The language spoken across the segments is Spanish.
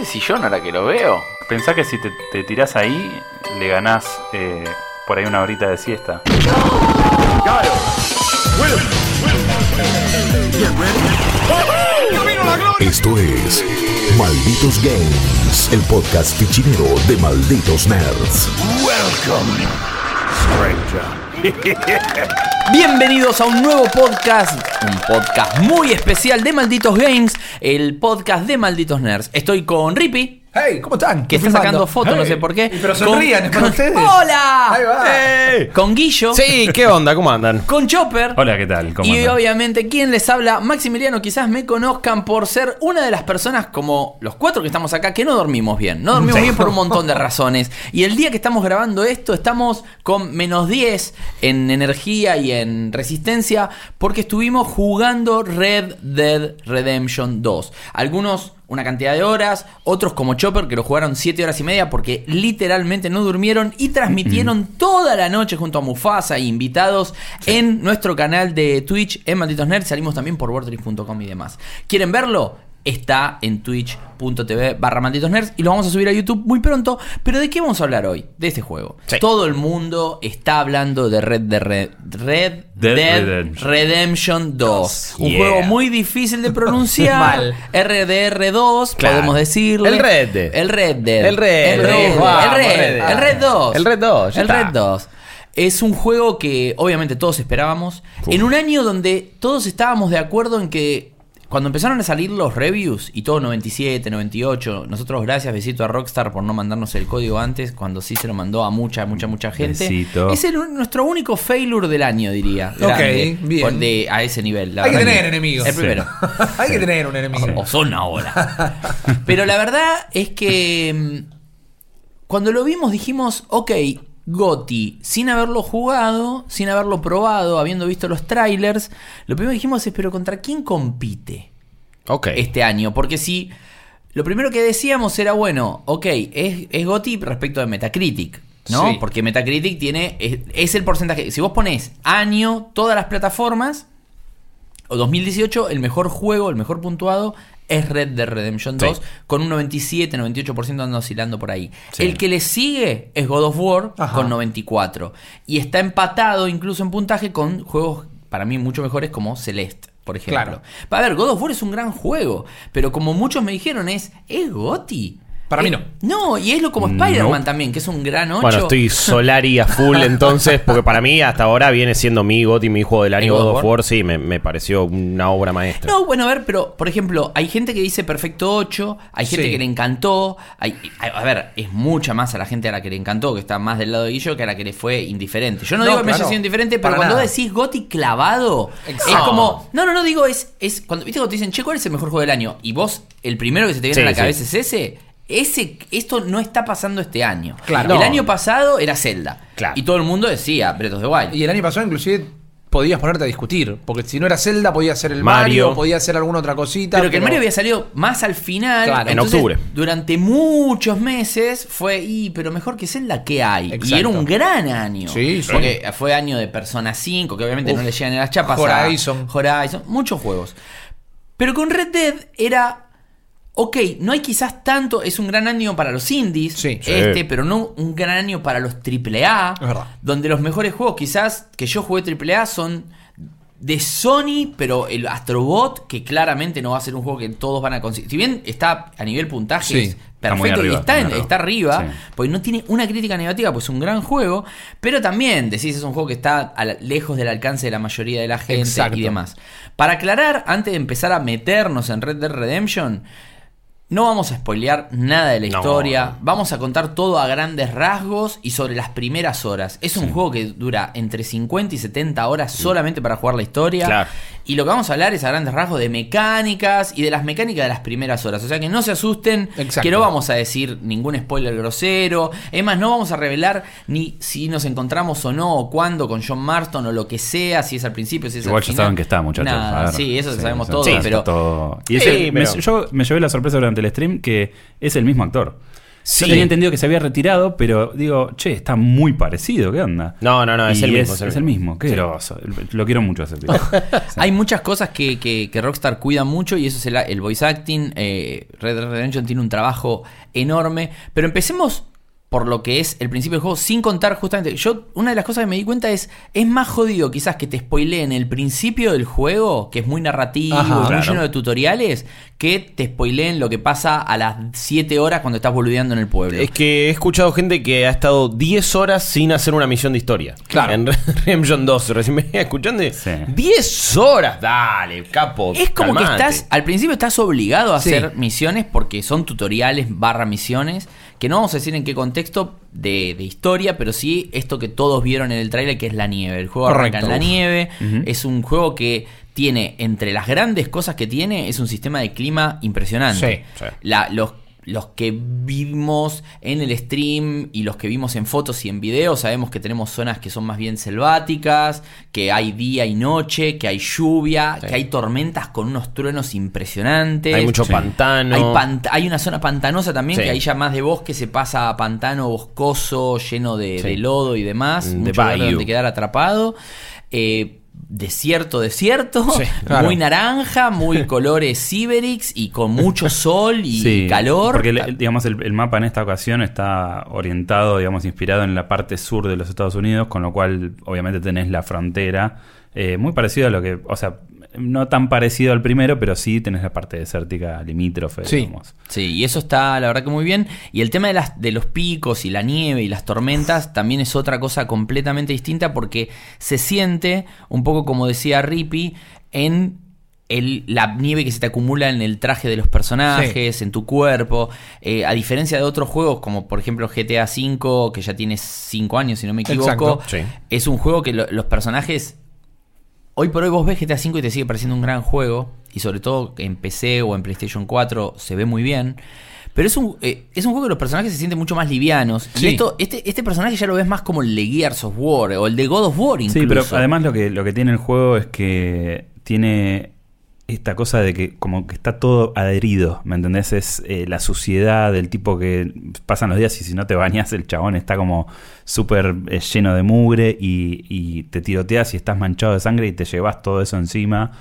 ese sillón ahora que lo veo. Pensá que si te, te tirás ahí, le ganás eh, por ahí una horita de siesta. Esto es Malditos Games, el podcast fichinero de Malditos Nerds. Bienvenidos a un nuevo podcast, un podcast muy especial de Malditos Games, el podcast de Malditos Nerds. Estoy con Rippy, Hey, ¿cómo están? que está Filmando. sacando fotos, no sé por qué. Y Pero sonrían, es para ustedes. ¡Hola! Ahí va. Con Guillo, Sí, ¿qué onda? ¿Cómo andan? con Chopper. Hola, ¿qué tal? ¿Cómo Y andan? obviamente, quien les habla, Maximiliano, quizás me conozcan por ser una de las personas como los cuatro que estamos acá que no dormimos bien. No dormimos bien por un montón de razones. Y el día que estamos grabando esto, estamos con menos 10 en energía y en resistencia porque estuvimos jugando Red Dead Redemption 2. Algunos una cantidad de horas, otros como Chopper que lo jugaron 7 horas y media porque literalmente no durmieron y transmitieron toda la noche junto a Mufasa e invitados en nuestro canal de Twitch en Malditos Nerds. Salimos también por wordtrip.com y demás. ¿Quieren verlo? Está en twitch.tv barra malditos nerds y lo vamos a subir a YouTube muy pronto. Pero ¿de qué vamos a hablar hoy? De este juego. Sí. Todo el mundo está hablando de Red, Dead Red, Red Dead Dead Redemption. Redemption 2. Un Yeah. juego muy difícil de pronunciar. Mal. RDR2, Claro. podemos decirle. El Red Dead. El Red Dead. El Red El. Red. El Red. Red Dead. El Red 2. El Red 2, ya El. Red 2. Es un juego que obviamente todos esperábamos. En un año donde todos estábamos de acuerdo en que cuando empezaron a salir los reviews y todo 97, 98, nosotros gracias, besito a Rockstar por no mandarnos el código antes, cuando sí se lo mandó a mucha, mucha, mucha gente. Besito. Es el- nuestro único failure del año, diría. Ok, grande, bien. de- a ese nivel. la Hay que tener enemigos. El primero. Hay que tener un enemigo. O son ahora. Pero la verdad es que mm, cuando lo vimos dijimos, ok, Goti, sin haberlo jugado, sin haberlo probado, habiendo visto los trailers, lo primero que dijimos es, pero ¿contra quién compite Ok. este año? Porque si lo primero que decíamos era, bueno, ok, es, es Goti respecto de Metacritic. ¿no? Sí. Porque Metacritic tiene. Es, es el porcentaje. Si vos pones año, todas las plataformas, o 2018, el mejor juego, el mejor puntuado es Red Dead Redemption Sí. 2, con un 97, 98% anda oscilando por ahí. Sí. El que le sigue es God of War, Ajá. con 94. Y está empatado incluso en puntaje con juegos, para mí, mucho mejores como Celeste. Por ejemplo. Claro. A ver, God of War es un gran juego, pero como muchos me dijeron, es, ¿es Goti? Para mí no. No, y es lo como Spider-Man también, que es un gran 8. Bueno, estoy Solari a full entonces, porque para mí hasta ahora viene siendo mi GOTY, mi juego del ¿El año God of War? War, sí, me, me pareció una obra maestra. No, bueno, a ver, pero por ejemplo, hay gente que dice perfecto 8, hay gente Sí. que le encantó, hay, a a ver, es mucha más a la gente a la que le encantó, que está más del lado de Guillo, que a la que le fue indiferente. Yo no, No, digo que me haya claro. sido indiferente, pero cuando nada. vos decís Goti clavado, es como, no, no, no, digo, es, es cuando, viste cuando te dicen, che, ¿cuál es el mejor juego del año? Y vos, el primero que se te viene Sí, a la sí. cabeza es ese. Ese, esto no está pasando este año. Claro. El No. año pasado era Zelda. Claro. Y todo el mundo decía Breath of the Wild. Y el año pasado inclusive podías ponerte a discutir. Porque si no era Zelda, podía ser el Mario, Mario. podía ser alguna otra cosita. Pero que el Mario había salido más al final. Claro. En octubre. Durante muchos meses fue, y pero mejor que Zelda, ¿qué hay? Y era un gran año. Sí, sí. Porque fue año de Persona 5, que obviamente Uf. no le llegan a las chapas. a Horizon. Horizon, muchos juegos. Pero con Red Dead era. Ok, no hay quizás tanto, es un gran año para los indies, Sí. este, Sí. pero no un gran año para los AAA, donde los mejores juegos quizás que yo jugué AAA son de Sony, pero el Astrobot, que claramente no va a ser un juego que todos van a conseguir. Si bien está a nivel puntaje, Sí, está perfecto y arriba, está, está en- está arriba, Sí. porque no tiene una crítica negativa, pues es un gran juego, pero también decís es un juego que está a la- lejos del alcance de la mayoría de la gente Exacto. y demás. Para aclarar, antes de empezar a meternos en Red Dead Redemption, no vamos a spoilear nada de la No. historia, vamos a contar todo a grandes rasgos y sobre las primeras horas. Es un juego que dura entre 50 y 70 horas solamente para jugar la historia. Claro. Y lo que vamos a hablar es a grandes rasgos de mecánicas y de las mecánicas de las primeras horas. O sea que no se asusten, Exacto. que no vamos a decir ningún spoiler grosero. Es más, no vamos a revelar ni si nos encontramos o no, o cuándo con John Marston o lo que sea, si es al principio, si es Igual al ya saben que está, muchachos. Sí, eso sabemos todo, sí, pero todo- Y me- pero- yo me llevé la sorpresa durante el stream que es el mismo actor. Sí. Yo tenía entendido que se había retirado, pero digo, che, está muy parecido, ¿qué onda? No, no, no, es el mismo. Es, el mismo, qué groso. Lo quiero mucho a ese tipo. Sí. Hay muchas cosas que, que- que Rockstar cuida mucho y eso es el, el voice acting. eh, Red Dead Redemption tiene un trabajo enorme. Pero empecemos por lo que es el principio del juego, sin contar justamente. Yo, una de las cosas que me di cuenta es. Es más jodido quizás que te spoileen el principio del juego, que es muy narrativo, Ajá, y muy claro. lleno de tutoriales, que te spoileen lo que pasa a las 7 horas cuando estás boludeando en el pueblo. Es que he escuchado gente que ha estado 10 horas sin hacer una misión de historia. Claro. En Redemption 2, recién me venía escuchando. y, Sí. 10 horas, dale, capo. Es como que estás, al principio estás obligado a Sí. hacer misiones porque son tutoriales barra misiones, que no vamos a decir en qué contexto de, de historia, pero sí esto que todos vieron en el trailer que es la nieve. El juego Correcto. arranca en la nieve, es un juego que tiene, entre las grandes cosas que tiene, es un sistema de clima impresionante. Sí, sí. La- los, los que vimos en el stream y los que vimos en fotos y en videos, sabemos que tenemos zonas que son más bien selváticas, que hay día y noche, que hay lluvia, que hay tormentas con unos truenos impresionantes. Hay mucho Sí. pantano. Hay, pant- hay una zona pantanosa también, Sí. que ahí ya más de bosque se pasa a pantano boscoso, lleno de, Sí. de lodo y demás. De mucho donde quedar atrapado. Eh, desierto, desierto. Sí, claro. Muy naranja, muy colores Ciberix y con mucho sol y Sí, calor. Porque el- digamos, el, el mapa en esta ocasión está orientado, digamos, inspirado en la parte sur de los Estados Unidos, con lo cual obviamente tenés la frontera. eh, muy parecido a lo que, o sea, no tan parecido al primero, pero sí tenés la parte desértica limítrofe, Sí. digamos. Sí, y eso está la verdad que muy bien. Y el tema de, las, de los picos y la nieve y las tormentas también es otra cosa completamente distinta porque se siente, un poco como decía Rippy, en el- la nieve que se te acumula en el traje de los personajes, en tu cuerpo. Eh, a diferencia de otros juegos como por ejemplo GTA V, que ya tiene 5 años si no me equivoco. Sí. es un juego que lo- los personajes Hoy por hoy vos ves GTA V y te sigue pareciendo un gran juego. Y sobre todo en PC o en PlayStation 4 se ve muy bien. Pero es un, eh, es un juego que los personajes se sienten mucho más livianos. Sí. Y esto, este, este personaje ya lo ves más como el de Gears of War o el de God of War incluso. Sí, pero además lo que, lo que tiene el juego es que tiene esta cosa de que como que está todo adherido, ¿me entendés? Es eh, la suciedad del tipo que pasan los días y si no te bañas el chabón está como súper eh, lleno de mugre y, y te tiroteas y estás manchado de sangre y te llevas todo eso encima.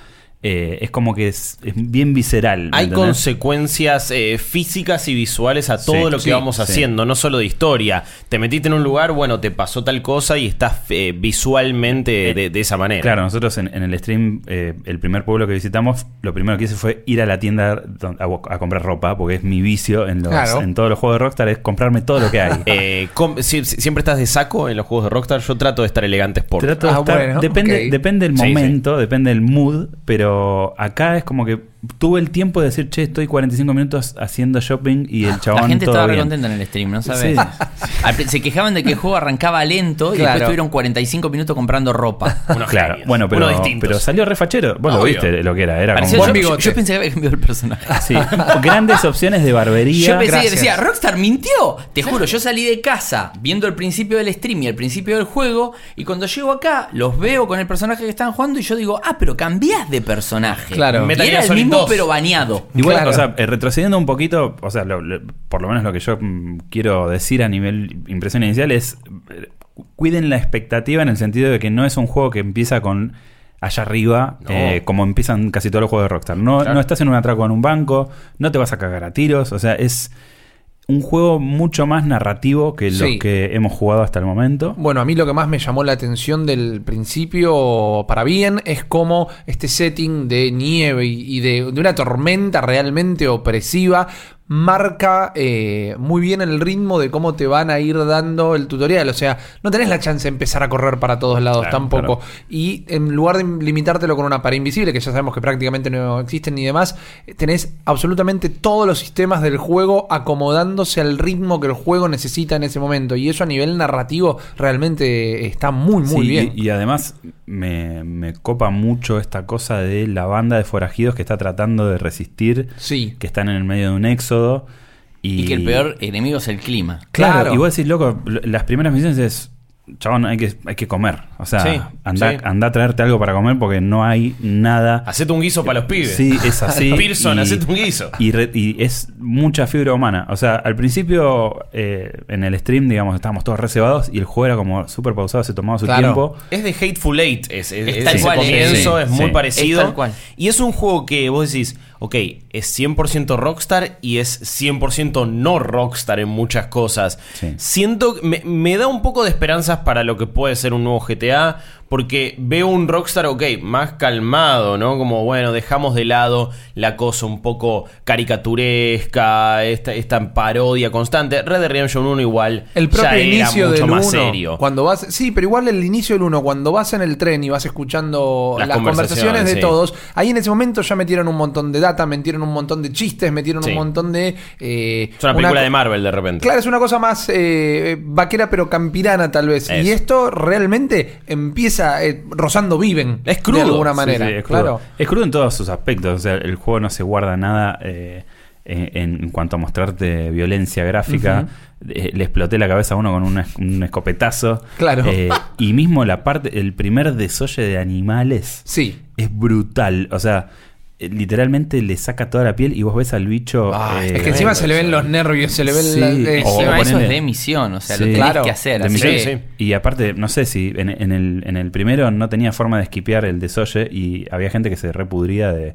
Eh, es como que es, es bien visceral. ¿me Hay entendés? consecuencias eh, físicas y visuales a todo Sí, lo que sí, vamos sí. haciendo, no solo de historia. Te metiste en un lugar, bueno, te pasó tal cosa y estás eh, visualmente de, de esa manera. Claro, nosotros en, en el stream, eh, el primer pueblo que visitamos, lo primero que hice fue ir a la tienda a, a comprar ropa, porque es mi vicio en, los, Claro. en todos los juegos de Rockstar, es comprarme todo lo que hay. Eh, com- si- si- siempre estás de saco en los juegos de Rockstar. Yo trato de estar elegante sport. Trato de Ah, estar- bueno, depende, ok. depende sí. momento, depende del mood, pero acá es como que tuve el tiempo de decir, che, estoy 45 minutos haciendo shopping y el chabón La gente todo estaba re bien. contenta en el stream, ¿no sabes? Sí. Se quejaban de que el juego arrancaba lento y después tuvieron 45 minutos comprando ropa. Unos Claro, genios. bueno, pero, Unos pero salió refachero. Vos lo Obvio. viste lo que era, era como... yo, yo- pensé que había cambiado el personaje. Sí, grandes opciones de barbería. Yo pensé que Gracias. decía, Rockstar mintió. Te juro, yo salí de casa viendo el principio del stream y el principio del juego. Y cuando llego acá, los veo con el personaje que están jugando. Y yo digo, ah, pero cambiás de personaje. Claro. Y era el Solid mismo, 2. pero baneado. Igual, Claro. o sea, eh, retrocediendo un poquito, o sea, lo- lo- por lo menos lo que yo mm, quiero decir a nivel impresión inicial es eh, cuiden la expectativa en el sentido de que no es un juego que empieza con allá arriba, No. eh, como empiezan casi todos los juegos de Rockstar. No, Claro. no estás en un atraco en un banco, no te vas a cagar a tiros, o sea, es un juego mucho más narrativo que los Sí. que hemos jugado hasta el momento. Bueno, a mí lo que más me llamó la atención del principio para bien es cómo este setting de nieve y y de, de una tormenta realmente opresiva marca eh, muy bien el ritmo de cómo te van a ir dando el tutorial. O sea, no tenés la chance de empezar a correr para todos lados Claro, tampoco. claro. Y en lugar de limitártelo con una pared invisible, que ya sabemos que prácticamente no existen ni demás, eh, tenés absolutamente todos los sistemas del juego acomodándose al ritmo que el juego necesita en ese momento. Y eso a nivel narrativo realmente está muy, muy Sí, bien. Y, y además me, me copa mucho esta cosa de la banda de forajidos que está tratando de resistir, Sí. que están en el medio de un Y, Y que el peor enemigo es el clima. Claro, Claro. y vos decís, loco, las primeras misiones es chabón, hay que, hay que comer. O sea, Sí, anda, sí. anda a traerte algo para comer porque no hay nada. Hacete un guiso para los pibes. Sí, es así. Pearson, y- hacete un guiso. Y, re- y es mucha fibra humana. O sea, al principio eh, en el stream, digamos, estábamos todos reservados y el juego era como súper pausado, se tomaba su Claro. tiempo. Es de Hateful Eight, es, es- Es es tal ese cual, comienzo, sí, es sí. muy parecido. tal cual. Y es un juego que vos decís, ok, es 100% Rockstar y es 100% no Rockstar en muchas cosas. Sí. Siento, me, me da un poco de esperanzas para lo que puede ser un nuevo GTA, porque veo un Rockstar, ok, más calmado, ¿no? Como, bueno, dejamos de lado la cosa un poco caricaturesca, esta, esta parodia constante. Red Dead Redemption 1 igual El ya propio era inicio mucho del más 1, serio. cuando vas, sí, pero igual el inicio del 1, cuando vas en el tren y vas escuchando Las las, conversaciones, conversaciones, de sí. todos, ahí en ese momento ya metieron un montón de data, metieron un montón de chistes, metieron Sí. un montón de... eh, Es una película de Marvel de repente. Claro, es una cosa más eh, vaquera pero campirana tal vez. Eso. Y esto realmente empieza eh, rozando viven. Es crudo. De alguna manera. sí, es crudo. claro. Es crudo en todos sus aspectos. O sea, el juego no se guarda nada eh, en, en cuanto a mostrarte violencia gráfica. Eh, le exploté la cabeza a uno con un, es- un escopetazo. Claro. Eh, y mismo la parte, el primer desolle de animales Sí. es brutal. O sea, literalmente le saca toda la piel y vos ves al bicho. Ah, eh, Es que encima se le ven los nervios, se le ven Sí, la- eh, o- Encima o eso es de misión, o sea, Sí. lo tenés Claro, que hacer. de así misión, sí. Y aparte, no sé si en, en el, en el primero no tenía forma de esquipear el desolle y había gente que se repudría de.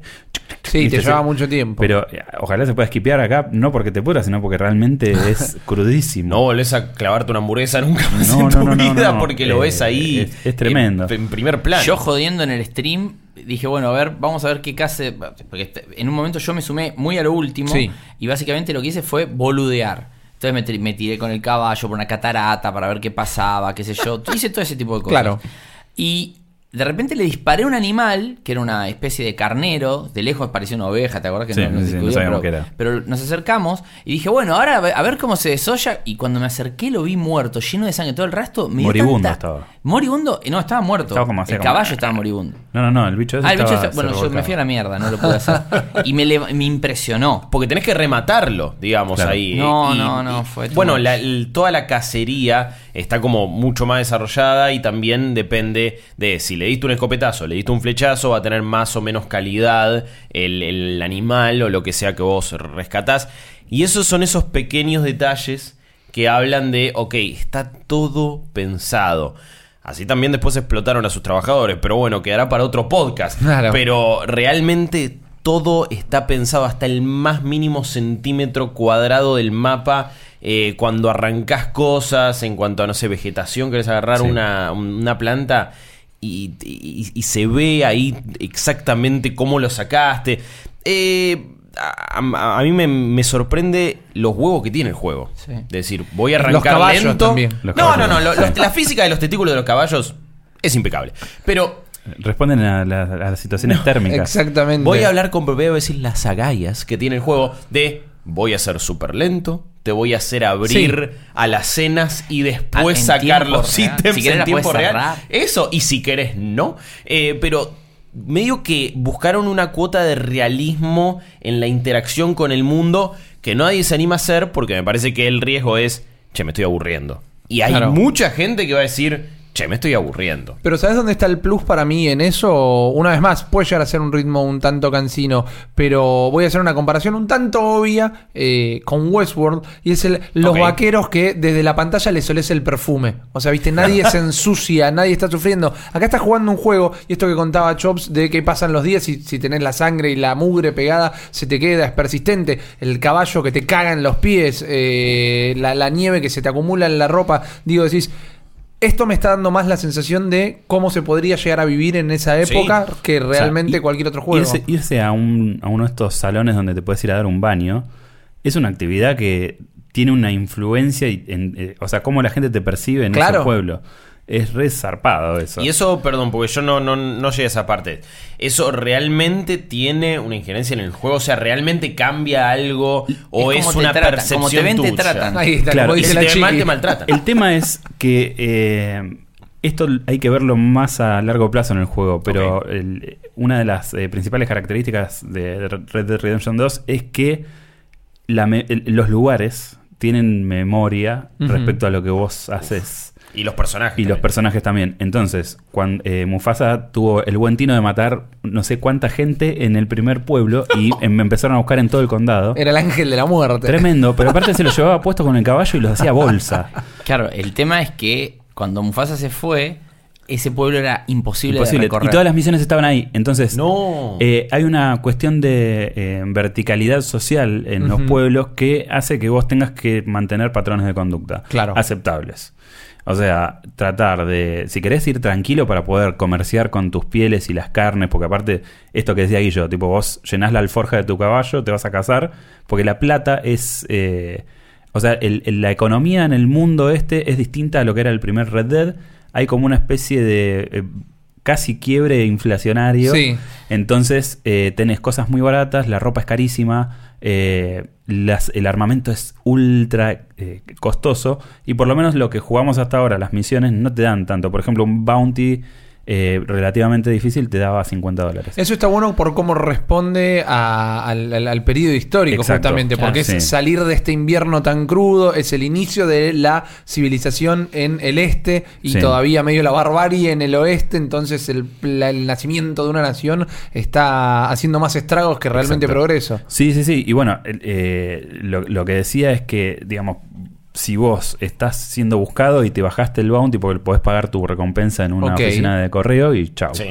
Sí, ¿Viste? te llevaba mucho tiempo. Pero eh, ojalá se pueda esquipear acá, no porque te pudra, sino porque realmente es crudísimo. No volvés a clavarte una hamburguesa nunca más No, en no, tu no, vida no. porque lo Eh, ves ahí. es- es tremendo. En, en primer plano. Yo jodiendo en el stream, dije, bueno, a ver, vamos a ver qué case. Porque este- en un momento yo me sumé muy a lo último Sí. y básicamente lo que hice fue boludear. Entonces me, tiré con el caballo por una catarata para ver qué pasaba, qué sé yo. Hice todo ese tipo de cosas. Claro. Y de repente le disparé a un animal, que era una especie de carnero, de lejos parecía una oveja, ¿te acuerdas que Sí, no, no sí, no pero, qué era. pero nos acercamos y dije, bueno, ahora a ver, cómo se desolla. Y cuando me acerqué lo vi muerto, lleno de sangre, todo el resto. Me Moribundo tanta- estaba. Moribundo, no, estaba muerto. Estaba como así, el como- caballo estaba moribundo. No, no, no, el bicho ese Ah, el bicho estaba- está- bueno, yo me fui a la mierda, no lo pude hacer. Y me, leva- me impresionó. Porque tenés que rematarlo, digamos, Claro. ahí. No, Y- no, no, fue Bueno, la- el- toda la cacería está como mucho más desarrollada y también depende de si le diste un escopetazo, le diste un flechazo, va a tener más o menos calidad el, el animal o lo que sea que vos rescatás. Y esos son esos pequeños detalles que hablan de, ok, está todo pensado. Así también después explotaron a sus trabajadores, pero bueno, quedará para otro podcast. Claro. Pero realmente todo está pensado hasta el más mínimo centímetro cuadrado del mapa. Eh, cuando arrancás cosas, en cuanto a, no sé, vegetación, querés agarrar Sí. una, una planta y, y- y se ve ahí exactamente cómo lo sacaste. Eh, a, a- a mí me, me sorprende los huevos que tiene el juego. Sí. Es decir, voy a Los arrancar caballos lento. también. Los no, no, caballos, no, sí. los- la física de los testículos de los caballos es impecable. Pero Responden a, la- a las situaciones térmicas. Exactamente. Voy a hablar con voy a decir las agallas que tiene el juego de voy a ser súper lento, te voy a hacer abrir a las cenas y después Ah, sacar los real. ítems Si querés en tiempo real. cerrar. Eso, y si querés, no. Eh, pero medio que buscaron una cuota de realismo en la interacción con el mundo que nadie se anima a hacer porque me parece que el riesgo es, che, me estoy aburriendo. Y hay Claro. mucha gente que va a decir, che, me estoy aburriendo. Pero ¿sabes dónde está el plus para mí en eso? Una vez más, puede llegar a ser un ritmo un tanto cansino, pero voy a hacer una comparación un tanto obvia eh, con Westworld, y es el, los vaqueros que desde la pantalla les solés el perfume. O sea, viste, nadie se ensucia, nadie está sufriendo. Acá estás jugando un juego, y esto que contaba Chops, de que pasan los días y si tenés la sangre y la mugre pegada, se te queda, es persistente. El caballo que te caga en los pies, eh, la, la nieve que se te acumula en la ropa. Digo, decís... Esto me está dando más la sensación de cómo se podría llegar a vivir en esa Sí. época que realmente O sea, i- cualquier otro juego. Irse, irse a, un, a uno de estos salones donde te puedes ir a dar un baño es una actividad que tiene una influencia, y en, eh, o sea, cómo la gente te percibe en Claro. ese pueblo. Es re zarpado eso. Y eso, perdón, porque yo no, no, no llegué a esa parte. ¿Eso realmente tiene una injerencia en el juego? O sea, ¿realmente cambia algo? ¿O Es es, como te una tratan, percepción como te ven, te tuya? tratan. Ahí está, Claro, como Y dice si la te ven mal, te maltratan. El tema es que eh, esto hay que verlo más a largo plazo en el juego, pero el- una de las eh, principales características de Red Dead Redemption 2 es que la me- el- los lugares tienen memoria respecto a lo que vos haces. Y los personajes. Y los personajes también. Entonces, cuando Mufasa tuvo el buen tino de matar no sé cuánta gente en el primer pueblo y em- me empezaron a buscar en todo el condado. Era el ángel de la muerte. Tremendo, pero aparte se lo llevaba puesto con el caballo y los hacía bolsa. Claro, el tema es que cuando Mufasa se fue, ese pueblo era imposible, Imposible. de Y recorrer. todas las misiones estaban ahí. Entonces, No. eh, hay una cuestión de eh, verticalidad social en los pueblos que hace que vos tengas que mantener patrones de conducta Claro. aceptables. O sea, tratar de, si querés ir tranquilo para poder comerciar con tus pieles y las carnes, porque aparte, esto que decía Guillo, tipo vos llenás la alforja de tu caballo, te vas a casar, porque la plata es... eh, o sea, el- el- la economía en el mundo este es distinta a lo que era el primer Red Dead. Hay como una especie de eh, casi quiebre inflacionario. Sí. Entonces eh, tenés cosas muy baratas, la ropa es carísima, eh, el armamento es ultra eh, costoso y por lo menos lo que jugamos hasta ahora, las misiones no te dan tanto. Por ejemplo, un bounty eh, relativamente difícil te daba 50 dólares. Eso está bueno por cómo responde a- al, al- al periodo histórico, Exacto, justamente, porque es sí. salir de este invierno tan crudo, es el inicio de la civilización en el este y Sí. todavía medio la barbarie en el oeste, entonces el, la- el nacimiento de una nación está haciendo más estragos que realmente Exacto. progreso. Sí, sí, sí. Y bueno, eh, lo, lo que decía es que, digamos, si vos estás siendo buscado y te bajaste el bounty porque podés pagar tu recompensa en una oficina de correo y chao. Sí.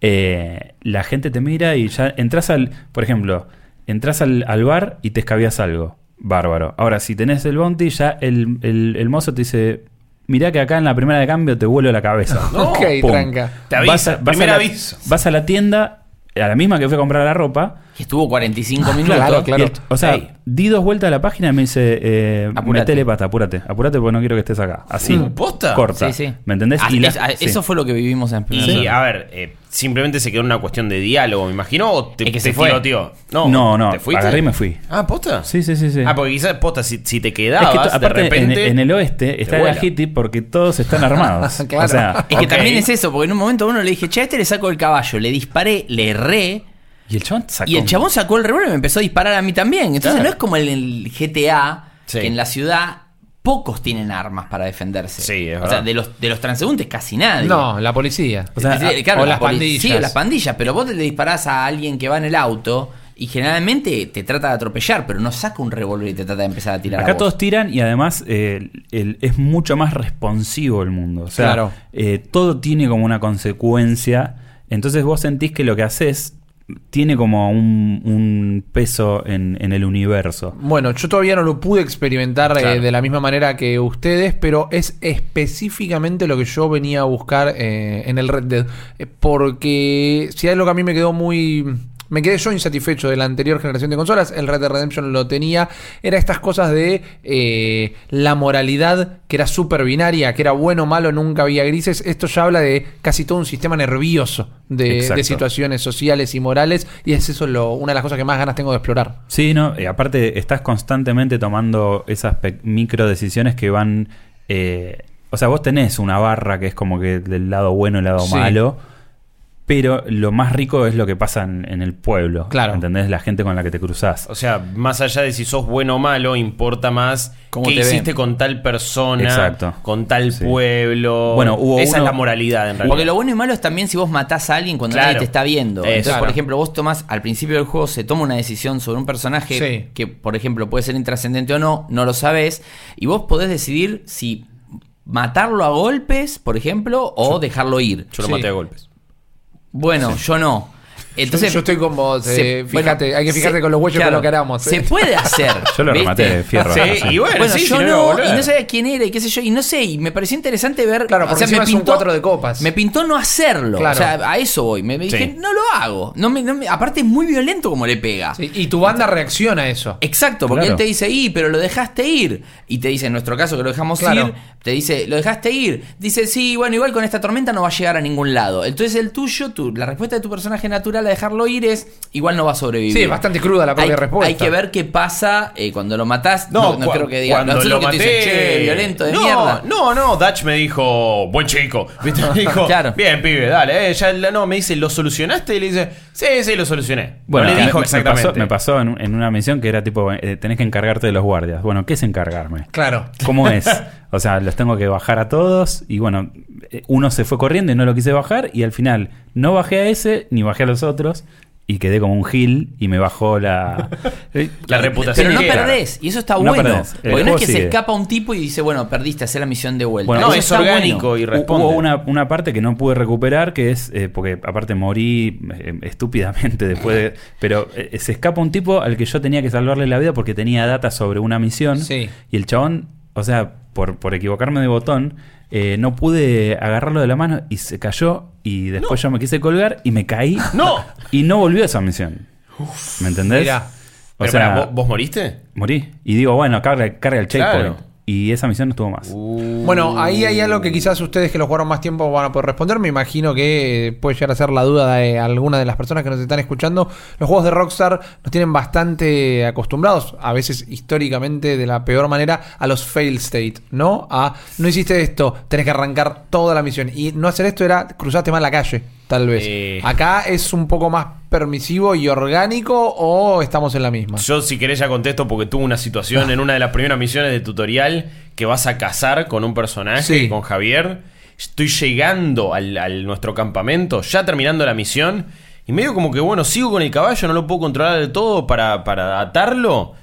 Eh, la gente te mira y ya entras al, por ejemplo, entras al, al bar y te escabías algo. Bárbaro. Ahora, si tenés el bounty, ya el, el- el mozo te dice, mirá que acá en la primera de cambio te vuelo la cabeza. No. ok, Pum. tranca. Te avisa, Vas a, vas primer a la, aviso. vas a la tienda, a la misma que fui a comprar la ropa. Que estuvo 45 minutos. Claro, claro. y el- o sea, di dos vueltas a la página y me dice, eh, Apurate. metele pata, apúrate, apúrate porque no quiero que estés acá. Así, Mm, ¿posta? corta. Sí, sí. ¿Me entendés? Ah, Y la- es- ah, sí. Eso fue lo que vivimos en Y Cell. a ver, eh, simplemente se quedó en una cuestión de diálogo, me imagino, o te, Es que te se fue. tiroteó? No, no, ¿Te fuiste? agarré y me fui. Ah, ¿posta? Sí, sí, sí, sí. Ah, porque quizás posta, si, si te Es quedabas, que to- aparte de repente. en, en el oeste está la Hitty porque todos están armados. Claro. O sea, Es que también es eso, porque en un momento a uno le dije, che, a este le saco el caballo, le disparé, le erré, y el chabón sacó. y el chabón sacó el revólver y me empezó a disparar a mí también. Entonces Claro. no es como en el GTA, Sí. que en la ciudad pocos tienen armas para defenderse. Sí, es O sea, verdad. de los, de los transeúntes casi nadie. No, la policía. O sea, Sí, ah, claro, o la las pandillas. Sí, las pandillas, pero vos le disparás a alguien que va en el auto y generalmente te trata de atropellar, pero no saca un revólver y te trata de empezar a tirar a Acá vos. todos tiran y además eh, el- es mucho más responsivo el mundo. O sea, Claro. eh, todo tiene como una consecuencia. Entonces vos sentís que lo que haces tiene como un, un peso en, en el universo. Bueno, yo todavía no lo pude experimentar eh, de la misma manera que ustedes, pero es específicamente lo que yo venía a buscar eh, en el Red Dead. Eh, porque si hay lo que a mí me quedó muy... Me quedé yo insatisfecho de la anterior generación de consolas, el Red Dead Redemption lo tenía, era estas cosas de eh, la moralidad que era súper binaria, que era bueno, malo, nunca había grises. Esto ya habla de casi todo un sistema nervioso de, situaciones sociales y morales, y es eso lo, una de las cosas que más ganas tengo de explorar. Sí, no, y aparte estás constantemente tomando esas micro decisiones que van. eh, o sea, vos tenés una barra que es como que del lado bueno y el lado Sí. malo. Pero lo más rico es lo que pasa en, en el pueblo. Claro. ¿Entendés? La gente con la que te cruzás. O sea, más allá de si sos bueno o malo, importa más Cómo qué te hiciste ven. con tal persona, Exacto. con tal Sí. pueblo. Bueno, hubo Esa uno- es la moralidad en realidad. Porque lo bueno y malo es también si vos matás a alguien cuando Claro. nadie te está viendo. Eso. Entonces, por ejemplo, vos tomás al principio del juego, se toma una decisión sobre un personaje Sí. que, por ejemplo, puede ser intrascendente o no, no lo sabés, y vos podés decidir si matarlo a golpes, por ejemplo, o dejarlo ir. Yo lo Sí. maté a golpes. Bueno, yo no. Entonces, yo estoy con vos, se- eh, fíjate, hay que fijarte se- con los huellos claro, que lo queramos. Se eh. puede hacer. Yo lo rematé de fierro. Sí, y bueno, Bueno, sí, yo si no, y no sabía quién era y qué sé yo, y no sé, y me pareció interesante ver. Claro, porque un cuatro de copas. Me pintó no hacerlo. Claro. O sea, a eso voy. Me, me dije, Sí. no lo hago. No me, no me- aparte es muy violento como le pega. Sí, y tu banda reacciona a eso. Exacto, porque Claro. él te dice, y, pero lo dejaste ir. Y te dice, en nuestro caso que lo dejamos Claro. ir, te dice, lo dejaste ir. Dice, sí, bueno, igual con esta tormenta no va a llegar a ningún lado. Entonces el tuyo, tu, la respuesta de tu personaje natural a dejarlo ir es, igual no va a sobrevivir. Sí, es bastante cruda la propia hay, respuesta. Hay que ver qué pasa eh, cuando lo matás. No, no, cua- creo que diga. cuando no lo maté. dicen, che, violento de no, mierda. No, no, Dutch me dijo, buen chico. ¿Viste? Me dijo, Claro. bien, pibe, dale. eh, ya, no, me dice, ¿lo solucionaste? Y le dice, sí, sí, lo solucioné. Bueno, no le me- dijo me, exactamente. pasó, me pasó en, en una misión que era tipo, eh, tenés que encargarte de los guardias. Bueno, ¿qué es encargarme? Claro. ¿Cómo es? O sea, los tengo que bajar a todos y bueno, uno se fue corriendo y no lo quise bajar y al final no bajé a ese ni bajé a los otros y quedé como un gil y me bajó la... eh, La reputación. Pero no perdés, y eso está No bueno. perdés. Porque no es que se escapa un tipo y dice, bueno, perdiste, hacer la misión de vuelta. Bueno, no, Eso es está orgánico bueno. y responde. Hubo una, una parte que no pude recuperar, que es, eh, porque aparte morí eh, estúpidamente después de... Pero eh, se escapa un tipo al que yo tenía que salvarle la vida porque tenía data sobre una misión. Sí. Y el chabón, o sea, por, por equivocarme de botón, eh, no pude agarrarlo de la mano y se cayó. Y después yo me quise colgar y me caí. ¡No! Y no volvió esa misión. ¿Me entendés? Mirá. O Pero sea, ¿vos, vos moriste? morí. Y digo, bueno, carga, carga el checkpoint. Claro. Y esa misión no estuvo más. Bueno, ahí hay algo que quizás ustedes que lo jugaron más tiempo van a poder responder. Me imagino que puede llegar a ser la duda de alguna de las personas que nos están escuchando. Los juegos de Rockstar nos tienen bastante acostumbrados, a veces históricamente de la peor manera, a los fail state, ¿no? A no hiciste esto, tenés que arrancar toda la misión. Y no hacer esto era cruzaste mal la calle, tal vez. Eh. Acá es un poco más permisivo y orgánico o estamos en la misma. Yo si querés ya contesto porque tuve una situación en una de las primeras misiones de tutorial que vas a cazar con un personaje, Sí. con Javier. Estoy llegando al, al nuestro campamento, ya terminando la misión. Y medio como que, bueno, sigo con el caballo, no lo puedo controlar del todo para, para atarlo.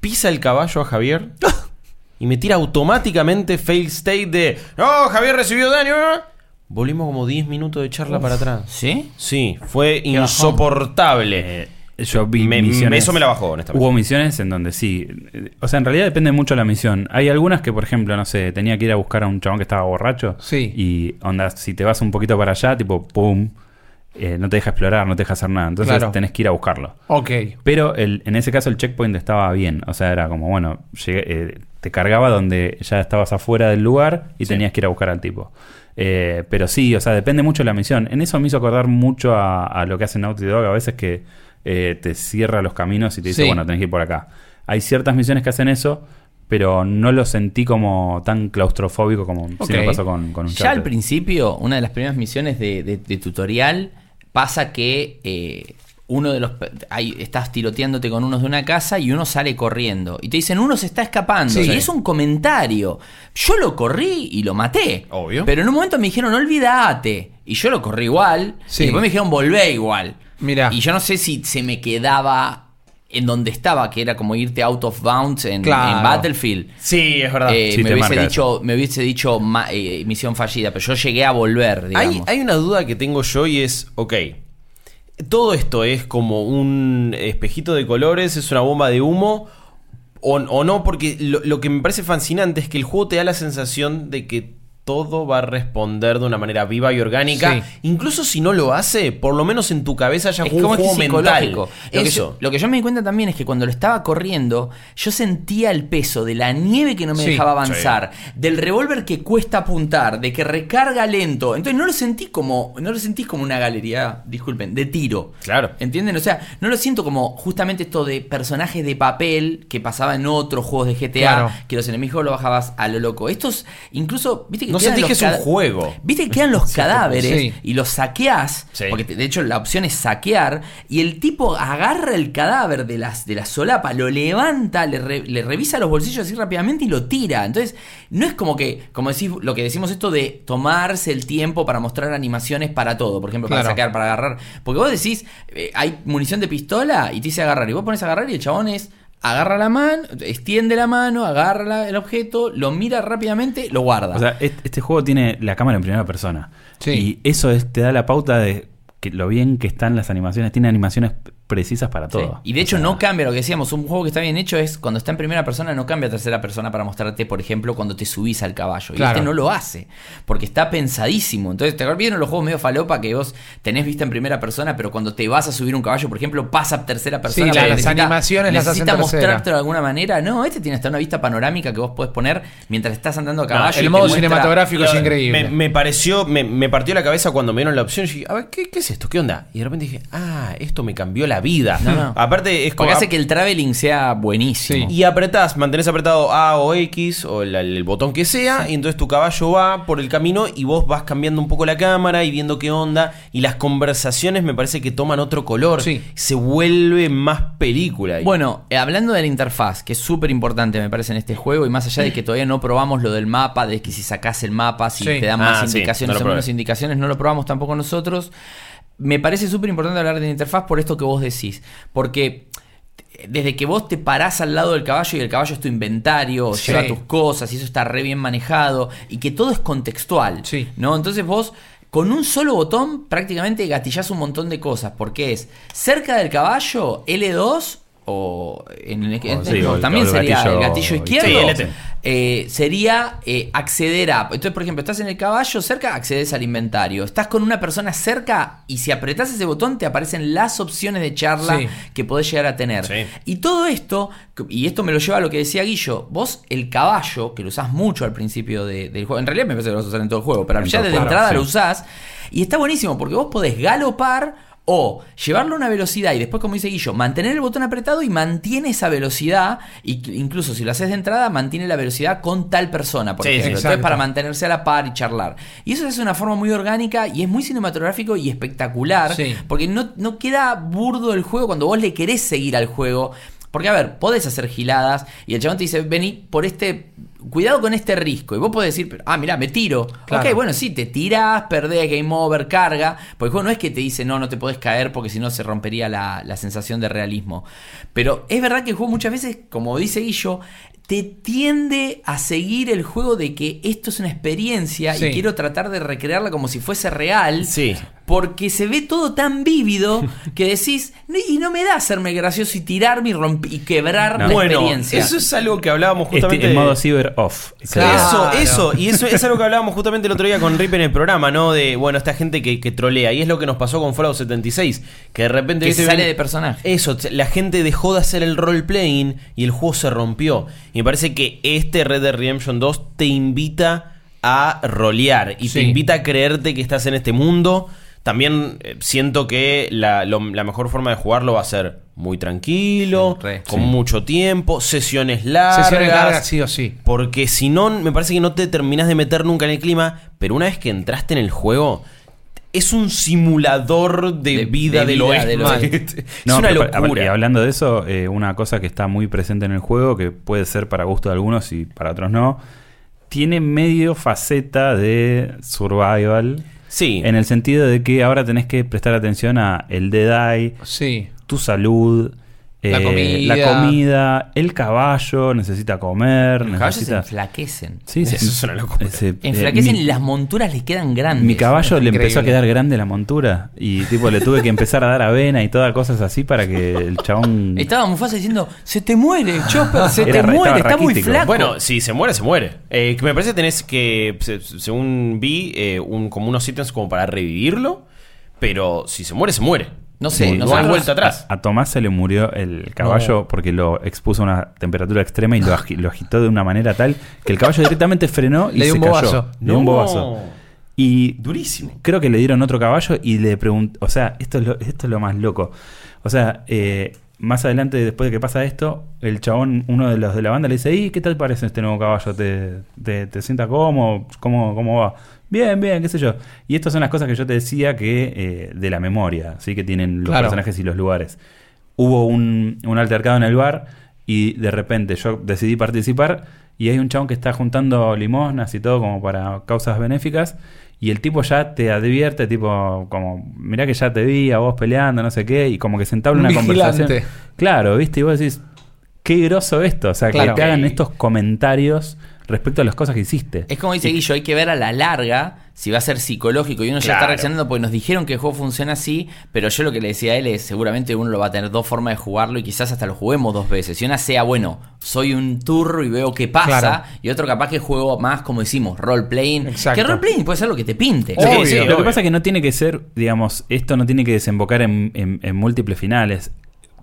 Pisa el caballo a Javier. y me tira automáticamente fail state de... No, Javier recibió daño. Volvimos como 10 minutos de charla para atrás. ¿Sí? Sí, fue insoportable. Eh, Yo vi Me- misiones. eso me la bajó, honestamente. Hubo misiones en donde sí. O sea, en realidad depende mucho de la misión. Hay algunas que, por ejemplo, no sé, tenía que ir a buscar a un chabón que estaba borracho. Sí. Y onda, si te vas un poquito para allá, tipo, pum, eh, no te deja explorar, no te deja hacer nada. Entonces Claro. tenés que ir a buscarlo. Ok. Pero el, en ese caso el checkpoint estaba bien. O sea, era como, bueno, llegué- eh, te cargaba donde ya estabas afuera del lugar y tenías que ir a buscar al tipo. Eh, pero sí, o sea, depende mucho de la misión. En eso me hizo acordar mucho a, a lo que hace Naughty Dog a veces que eh, te cierra los caminos y te dice, Sí. bueno, tenés que ir por acá. Hay ciertas misiones que hacen eso, pero no lo sentí como tan claustrofóbico como Ok. si me pasó con, con un Ya al principio, una de las primeras misiones de, de- de tutorial, pasa que eh, uno de los. Hay, estás tiroteándote con unos de una casa y uno sale corriendo. Y te dicen, uno se está escapando. Sí. Y es un comentario. Yo lo corrí y lo maté. Obvio. Pero en un momento me dijeron, olvídate. Y yo lo corrí igual. Sí. Y después me dijeron, volvé igual. Mirá. Y yo no sé si se me quedaba en donde estaba, que era como irte out of bounds en, Claro. en Battlefield. Sí, es verdad. Eh, Sí, me, hubiese dicho, me hubiese dicho eh, misión fallida, pero yo llegué a volver, digamos. Hay, hay una duda que tengo yo y es, ok, todo esto es como un espejito de colores, es una bomba de humo, o, no, porque lo, lo que me parece fascinante es que el juego te da la sensación de que todo va a responder de una manera viva y orgánica. Sí. Incluso si no lo hace, por lo menos en tu cabeza ya es un como que juego mental. Lo que, Eso. yo, lo que yo me di cuenta también es que cuando lo estaba corriendo, yo sentía el peso de la nieve que no me Sí, dejaba avanzar, del revólver que cuesta apuntar, de que recarga lento. Entonces no lo sentí como, no lo sentí como una galería, disculpen, de tiro. Claro. ¿Entienden? O sea, no lo siento como justamente esto de personajes de papel que pasaba en otros juegos de GTA, Claro. que los enemigos lo bajabas a lo loco. Estos, incluso, viste que No sentís que es un juego. Viste que quedan los cadáveres Sí. y los saqueás, Sí. porque de hecho la opción es saquear, y el tipo agarra el cadáver de, las, de la solapa, lo levanta, le, re- le revisa los bolsillos así rápidamente y lo tira. Entonces, no es como que, como decís, lo que decimos esto de tomarse el tiempo para mostrar animaciones para todo, por ejemplo, para Claro. saquear, para agarrar. Porque vos decís, eh, hay munición de pistola y te dice agarrar, y vos pones a agarrar y el chabón es... Agarra la mano, extiende la mano, agarra la- el objeto, lo mira rápidamente, lo guarda. O sea, este, este juego tiene la cámara en primera persona. Sí. Y eso es- te da la pauta de que lo bien que están las animaciones. Tiene animaciones precisas para Sí. todo. Y de hecho O sea, no cambia lo que decíamos, un juego que está bien hecho es cuando está en primera persona no cambia a tercera persona para mostrarte, por ejemplo, cuando te subís al caballo. Y Claro. este no lo hace, porque está pensadísimo. Entonces, te vieron los juegos medio falopa que vos tenés vista en primera persona, pero cuando te vas a subir un caballo, por ejemplo, pasa a tercera persona. Sí, la- las necesita- animaciones las hacen mostrártelo de alguna manera. No, este tiene hasta una vista panorámica que vos podés poner mientras estás andando a caballo. y el modo muestra- cinematográfico es increíble. Me, me pareció, me, me partió la cabeza cuando me dieron la opción. Yo dije, a ver, ¿qué, qué es esto? ¿Qué onda? Y de repente dije, ah, esto me cambió la vida. No, no. Aparte, es como. Porque hace que el traveling sea buenísimo. Y apretás, mantenés apretado A o X o el, el botón que sea, y entonces tu caballo va por el camino y vos vas cambiando un poco la cámara y viendo qué onda. Y las conversaciones me parece que toman otro color. Sí. Se vuelve más película. ahí. Bueno, eh, hablando de la interfaz, que es súper importante me parece en este juego, y más allá de que todavía no probamos lo del mapa, de que si sacás el mapa, si te dan más Ah, indicaciones no o menos indicaciones, no lo probamos tampoco nosotros. Me parece súper importante hablar de la interfaz por esto que vos decís, porque desde que vos te parás al lado del caballo y el caballo es tu inventario, Sí. lleva tus cosas y eso está re bien manejado y que todo es contextual, Sí. ¿no? Entonces vos con un solo botón prácticamente gatillás un montón de cosas, porque es cerca del caballo L2 o en el, en- sí, no, o el- también el sería gatillo el gatillo izquierdo. Sí. Eh, sería eh, acceder a. Entonces, por ejemplo, estás en el caballo cerca, accedes al inventario. Estás con una persona cerca y si apretás ese botón te aparecen las opciones de charla Sí. que podés llegar a tener. Sí. Y todo esto, y esto me lo lleva a lo que decía Guillo, vos el caballo, que lo usás mucho al principio de- del juego, en realidad me parece que lo vas a usar en todo el juego, pero En ya desde entrada sí. lo usás y está buenísimo porque vos podés galopar. O llevarlo a una velocidad y después, como dice Guillo, mantener el botón apretado y mantiene esa velocidad. Y incluso si lo haces de entrada, mantiene la velocidad con tal persona, por Sí, ejemplo. Entonces, para mantenerse a la par y charlar. Y eso es una forma muy orgánica y es muy cinematográfico y espectacular. Sí. Porque no, no queda burdo el juego cuando vos le querés seguir al juego. Porque, a ver, podés hacer giladas y el chabón te dice, vení por este. Cuidado con este risco. Y vos podés decir, pero, ah, mirá, me tiro. Claro. Ok, bueno, sí, te tirás, perdés, game over, carga. Porque el juego no es que te dice, no, no te podés caer porque si no se rompería la, la sensación de realismo. Pero es verdad que el juego muchas veces, como dice Guillo, te tiende a seguir el juego de que esto es una experiencia Sí. y quiero tratar de recrearla como si fuese real. Sí. Porque se ve todo tan vívido que decís, "No, y no me da hacerme gracioso y tirarme y, romp- y quebrar No. la bueno, experiencia. eso es algo que hablábamos Este, justamente. en modo cyber off. Claro. Eso, eso, y eso es algo que hablábamos justamente el otro día con Rip en el programa, ¿no? De, bueno, esta gente que, que trolea, y es lo que nos pasó con Fallout 76, que de repente... que ¿viste? sale de personaje. Eso, la gente dejó de hacer el role-playing y el juego se rompió. Y me parece que este Red Dead Redemption 2 te invita a rolear y Sí. te invita a creerte que estás en este mundo. También eh, siento que la, lo- la mejor forma de jugarlo va a ser muy tranquilo, Sí, re, con sí. mucho tiempo, sesiones largas. Sesiones largas, sí o sí. Porque si no, me parece que no te terminás de meter nunca en el clima. Pero una vez que entraste en el juego, es un simulador de, De- vida de del oeste. oeste. es No, una pero, locura. Y hablando de eso, eh, una cosa que está muy presente en el juego, que puede ser para gusto de algunos y para otros no, tiene medio faceta de survival. Sí. En el sentido de que ahora tenés que prestar atención a el dead eye, Sí. tu salud, La eh, comida. la comida, el caballo necesita comer, Los caballos se enflaquecen. Sí, se- Eso es una locura. se- eh, Enflaquecen mi- y las monturas les quedan grandes. Mi caballo le Increíble. empezó a quedar grande la montura y tipo le tuve que empezar a dar avena y todas cosas así para que el chabón Estaba Mufasa diciendo, se te muere, Chopper, se Era te re- muere, está muy flaco. Bueno, si se muere, se muere. Eh, que me parece que tenés que, se- según vi, eh, un, como unos ítems como para revivirlo. Pero si se muere, se muere. No sé, Sí, no nosotros- hay vuelta atrás. A, a Tomás se le murió el caballo porque lo expuso a una temperatura extrema y lo, agi- lo agitó de una manera tal que el caballo directamente frenó y Le dio se un cayó. bobazo. Le dio un bobazo. Y Durísimo. creo que le dieron otro caballo y le preguntó, o sea, esto es lo, esto es lo más loco. O sea, eh, más adelante, después de que pasa esto, el chabón, uno de los de la banda, le dice, ¿y qué tal parece este nuevo caballo? ¿Te, te, te sientas cómodo? ¿Cómo, ¿Cómo va? Bien, bien, qué sé yo. Y estas son las cosas que yo te decía que eh, de la memoria, ¿sí? Que tienen los Claro. personajes y los lugares. Hubo un, un altercado en el bar y de repente yo decidí participar y hay un chabón que está juntando limosnas y todo como para causas benéficas y el tipo ya te advierte, tipo, como, mirá que ya te vi a vos peleando, no sé qué, y como que se entabla Un una vigilante. conversación. Claro, viste, y vos decís, qué groso esto. O sea, Claro. que te hagan estos comentarios respecto a las cosas que hiciste. Es como dice Guillo, hay que ver a la larga si va a ser psicológico y uno ya está reaccionando porque nos dijeron que el juego funciona así, pero yo lo que le decía a él es seguramente uno lo va a tener dos formas de jugarlo y quizás hasta lo juguemos dos veces. Y una sea, bueno, soy un turro y veo qué pasa, Claro. y otro capaz que juego más como decimos, role playing. Exacto. Que role playing puede ser lo que te pinte. Obvio. Sí, sí, Lo que pasa es que no tiene que ser, digamos, esto no tiene que desembocar en, en- en múltiples finales.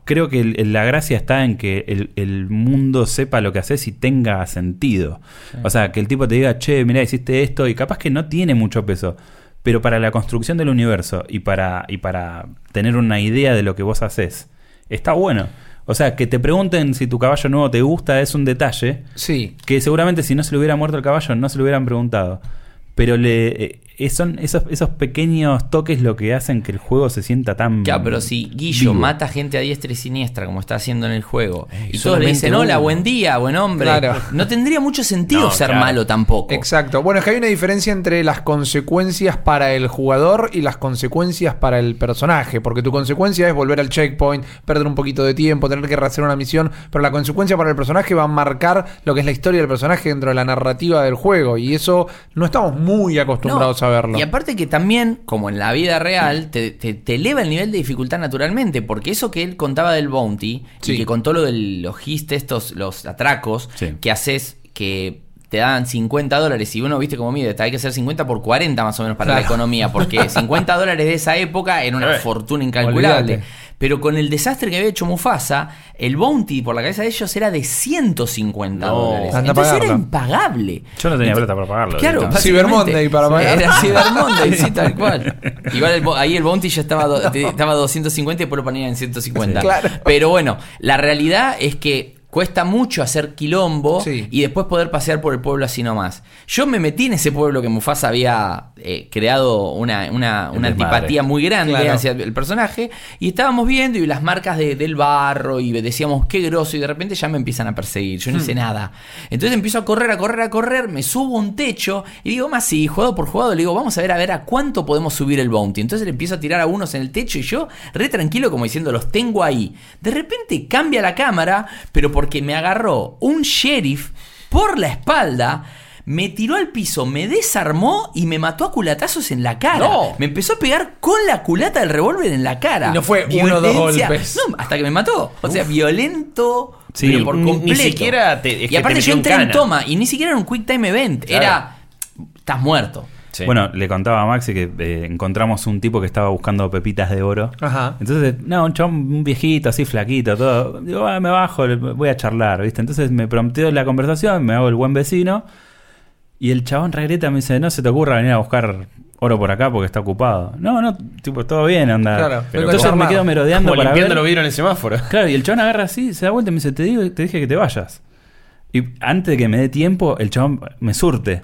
Creo que el- la gracia está en que el, el mundo sepa lo que haces y tenga sentido. O sea, que el tipo te diga, che, mira, hiciste esto y capaz que no tiene mucho peso. Pero para la construcción del universo y para, y para tener una idea de lo que vos haces, está bueno. O sea, que te pregunten si tu caballo nuevo te gusta es un detalle Sí. que seguramente si no se le hubiera muerto el caballo no se lo hubieran preguntado. Pero le eh, son esos, esos pequeños toques lo que hacen que el juego se sienta tan. Claro, pero si Guillo vivo. mata gente a diestra y siniestra, como está haciendo en el juego, y todos le dicen, hola, uno". buen día, buen hombre, Claro. no tendría mucho sentido No, ser claro. malo tampoco. Exacto. Bueno, es que hay una diferencia entre las consecuencias para el jugador y las consecuencias para el personaje. Porque tu consecuencia es volver al checkpoint, perder un poquito de tiempo, tener que rehacer una misión. Pero la consecuencia para el personaje va a marcar lo que es la historia del personaje dentro de la narrativa del juego. Y eso no estamos muy acostumbrados No, a Y aparte que también, como en la vida real, te, te- te eleva el nivel de dificultad naturalmente, porque eso que él contaba del bounty, Sí. y que contó lo de los hist, estos, los atracos, Sí. que haces que te dan 50 dólares y uno, viste como mide, hay que hacer 50 por 40 más o menos para la economía, porque 50 dólares de esa época era una Eh, fortuna incalculable. olvídate. Pero con el desastre que había hecho Mufasa, el bounty por la cabeza de ellos era de 150 No. dólares. Entonces era pagarlo. impagable. Yo no tenía plata para pagarlo. Claro. Cyber. Monday para pagar. Era Cyber Monday, sí, tal cual. Igual el ahí el bounty ya estaba, do- estaba 250 y después lo ponían en 150. Sí. Claro. Pero bueno, la realidad es que cuesta mucho hacer quilombo Sí. y después poder pasear por el pueblo así nomás. Yo me metí en ese pueblo que Mufasa había eh, creado una, una, antipatía muy grande Claro. hacia el personaje y estábamos viendo y las marcas de- del barro y decíamos qué groso y de repente ya me empiezan a perseguir, yo no Hmm. hice nada. Entonces empiezo a correr, a correr, a correr, me subo un techo y digo, más sí, jugado por jugado, le digo, vamos a ver a ver a cuánto podemos subir el bounty. Entonces le empiezo a tirar a unos en el techo y yo, re tranquilo como diciendo, los tengo ahí. De repente cambia la cámara, pero porque me agarró un sheriff por la espalda. Me tiró al piso, me desarmó y me mató a culatazos en la cara. No. Me empezó a pegar con la culata del revólver en la cara. Y no fue uno o dos golpes. No, hasta que me mató. O sea, violento. Sí, pero por ni- ni completo. siquiera te- es y que aparte te yo en entré en toma y ni siquiera era un quick time event. Claro. Era. Estás muerto. Sí. Bueno, le contaba a Maxi que eh, encontramos un tipo que estaba buscando pepitas de oro. Ajá. Entonces, no, un chabón, un viejito así flaquito, todo. Digo, "Ah, me bajo, voy a charlar, ¿viste? Entonces me prometeo la conversación, me hago el buen vecino. Y el chabón regreta me dice, no se te ocurra venir a buscar oro por acá porque está ocupado. No, no, tipo, todo bien, anda. Claro, Pero entonces me quedo merodeando como para limpiando ver. los vidrios en el semáforo. Claro, y el chabón agarra así, se da vuelta y me dice, te, digo, te dije que te vayas. Y antes de que me dé tiempo, el chabón me surte.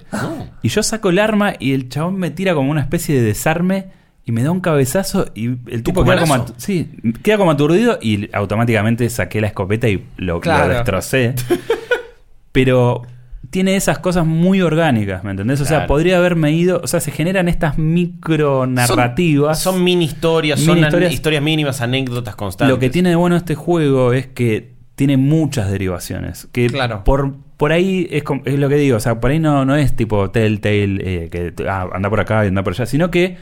Y yo saco el arma y el chabón me tira como una especie de desarme y me da un cabezazo y el tipo queda como, sí, queda como aturdido y automáticamente saqué la escopeta y lo, lo Claro. destrocé. Pero tiene esas cosas muy orgánicas, ¿me entendés? O sea, podría haberme ido, o sea, se generan estas micro narrativas. Son, son mini historias, Mini son historias. historias, mínimas, anécdotas constantes. Lo que tiene de bueno este juego es que tiene muchas derivaciones. Que Claro. por, por ahí es, es lo que digo. O sea, por ahí no, no es tipo Telltale eh, que ah, anda por acá y anda por allá, sino que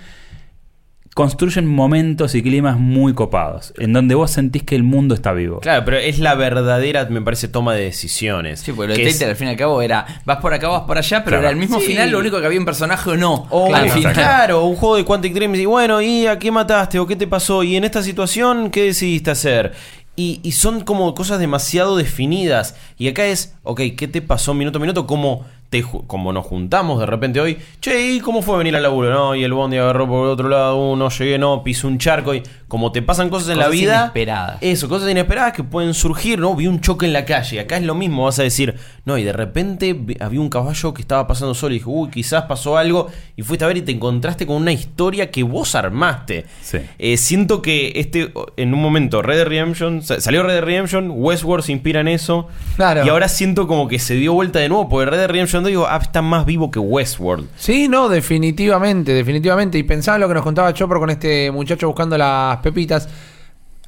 construyen momentos y climas muy copados. En donde vos sentís que el mundo está vivo. Claro, pero es la verdadera, me parece, toma de decisiones. Sí, porque lo de Que es- Telltale al fin y al cabo era vas por acá, vas por allá, pero Claro. era el mismo Sí. final, lo único que había un personaje o no. O, al claro, final. claro, un juego de Quantic Dream y bueno, ¿y a qué mataste? ¿O qué te pasó? ¿Y en esta situación qué decidiste hacer? Y, y son como cosas demasiado definidas. Y acá es, ok, ¿qué te pasó minuto a minuto? Como, como nos juntamos de repente hoy. Che, ¿y cómo fue venir al laburo? No, y el bondi agarró por el otro lado, no llegué, no, pisé un charco. Y como te pasan cosas en la Cosas vida. inesperadas. Eso, cosas inesperadas que pueden surgir, ¿no? Vi un choque en la calle. Acá es lo mismo, vas a decir, no, y de repente había un caballo que estaba pasando solo y dije, uy, quizás pasó algo. Y fuiste a ver y te encontraste con una historia que vos armaste. Sí. Eh, siento que este, en un momento, Red Dead Redemption, sa- salió Red Dead Redemption, Westworld se inspira en eso. Claro. Y ahora siento como que se dio vuelta de nuevo, porque Red Dead Redemption 2 digo, ah, está más vivo que Westworld. Sí, no, definitivamente, definitivamente. Y pensaba en lo que nos contaba Chopper con este muchacho buscando las pepitas.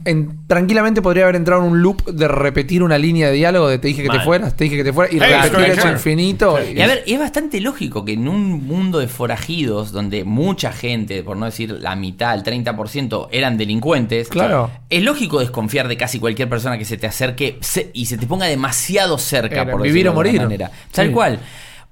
en- tranquilamente podría haber entrado en un loop de repetir una línea de diálogo de te dije que te fueras, te dije que te fueras, y Hey, repetir eso infinito. Y a ver, es bastante lógico que en un mundo de forajidos, donde mucha gente, por no decir la mitad, el 30%, eran delincuentes, Claro. es lógico desconfiar de casi cualquier persona que se te acerque se- y se te ponga demasiado cerca, Era por vivir decirlo o de alguna morir. manera. Tal Sí. cual.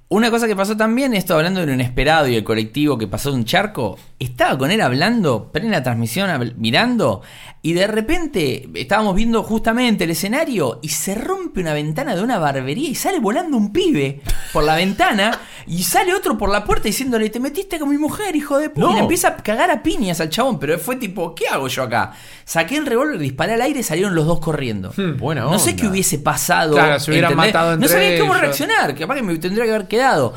Una cosa que pasó también, esto hablando de lo inesperado y el colectivo que pasó de un charco, estaba con él hablando, plena transmisión, habl- mirando, y de repente estábamos viendo justamente el escenario y se rompe una ventana de una barbería y sale volando un pibe por la ventana y sale otro por la puerta diciéndole, te metiste con mi mujer, hijo de puta. Y No. le empieza a cagar a piñas al chabón, pero fue tipo, ¿qué hago yo acá? Saqué el revólver, disparé al aire y salieron los dos corriendo. Buena No sé qué hubiese pasado. Claro, se hubieran matado No entre sabía cómo ellos. reaccionar, capaz que me tendría que haber quedado.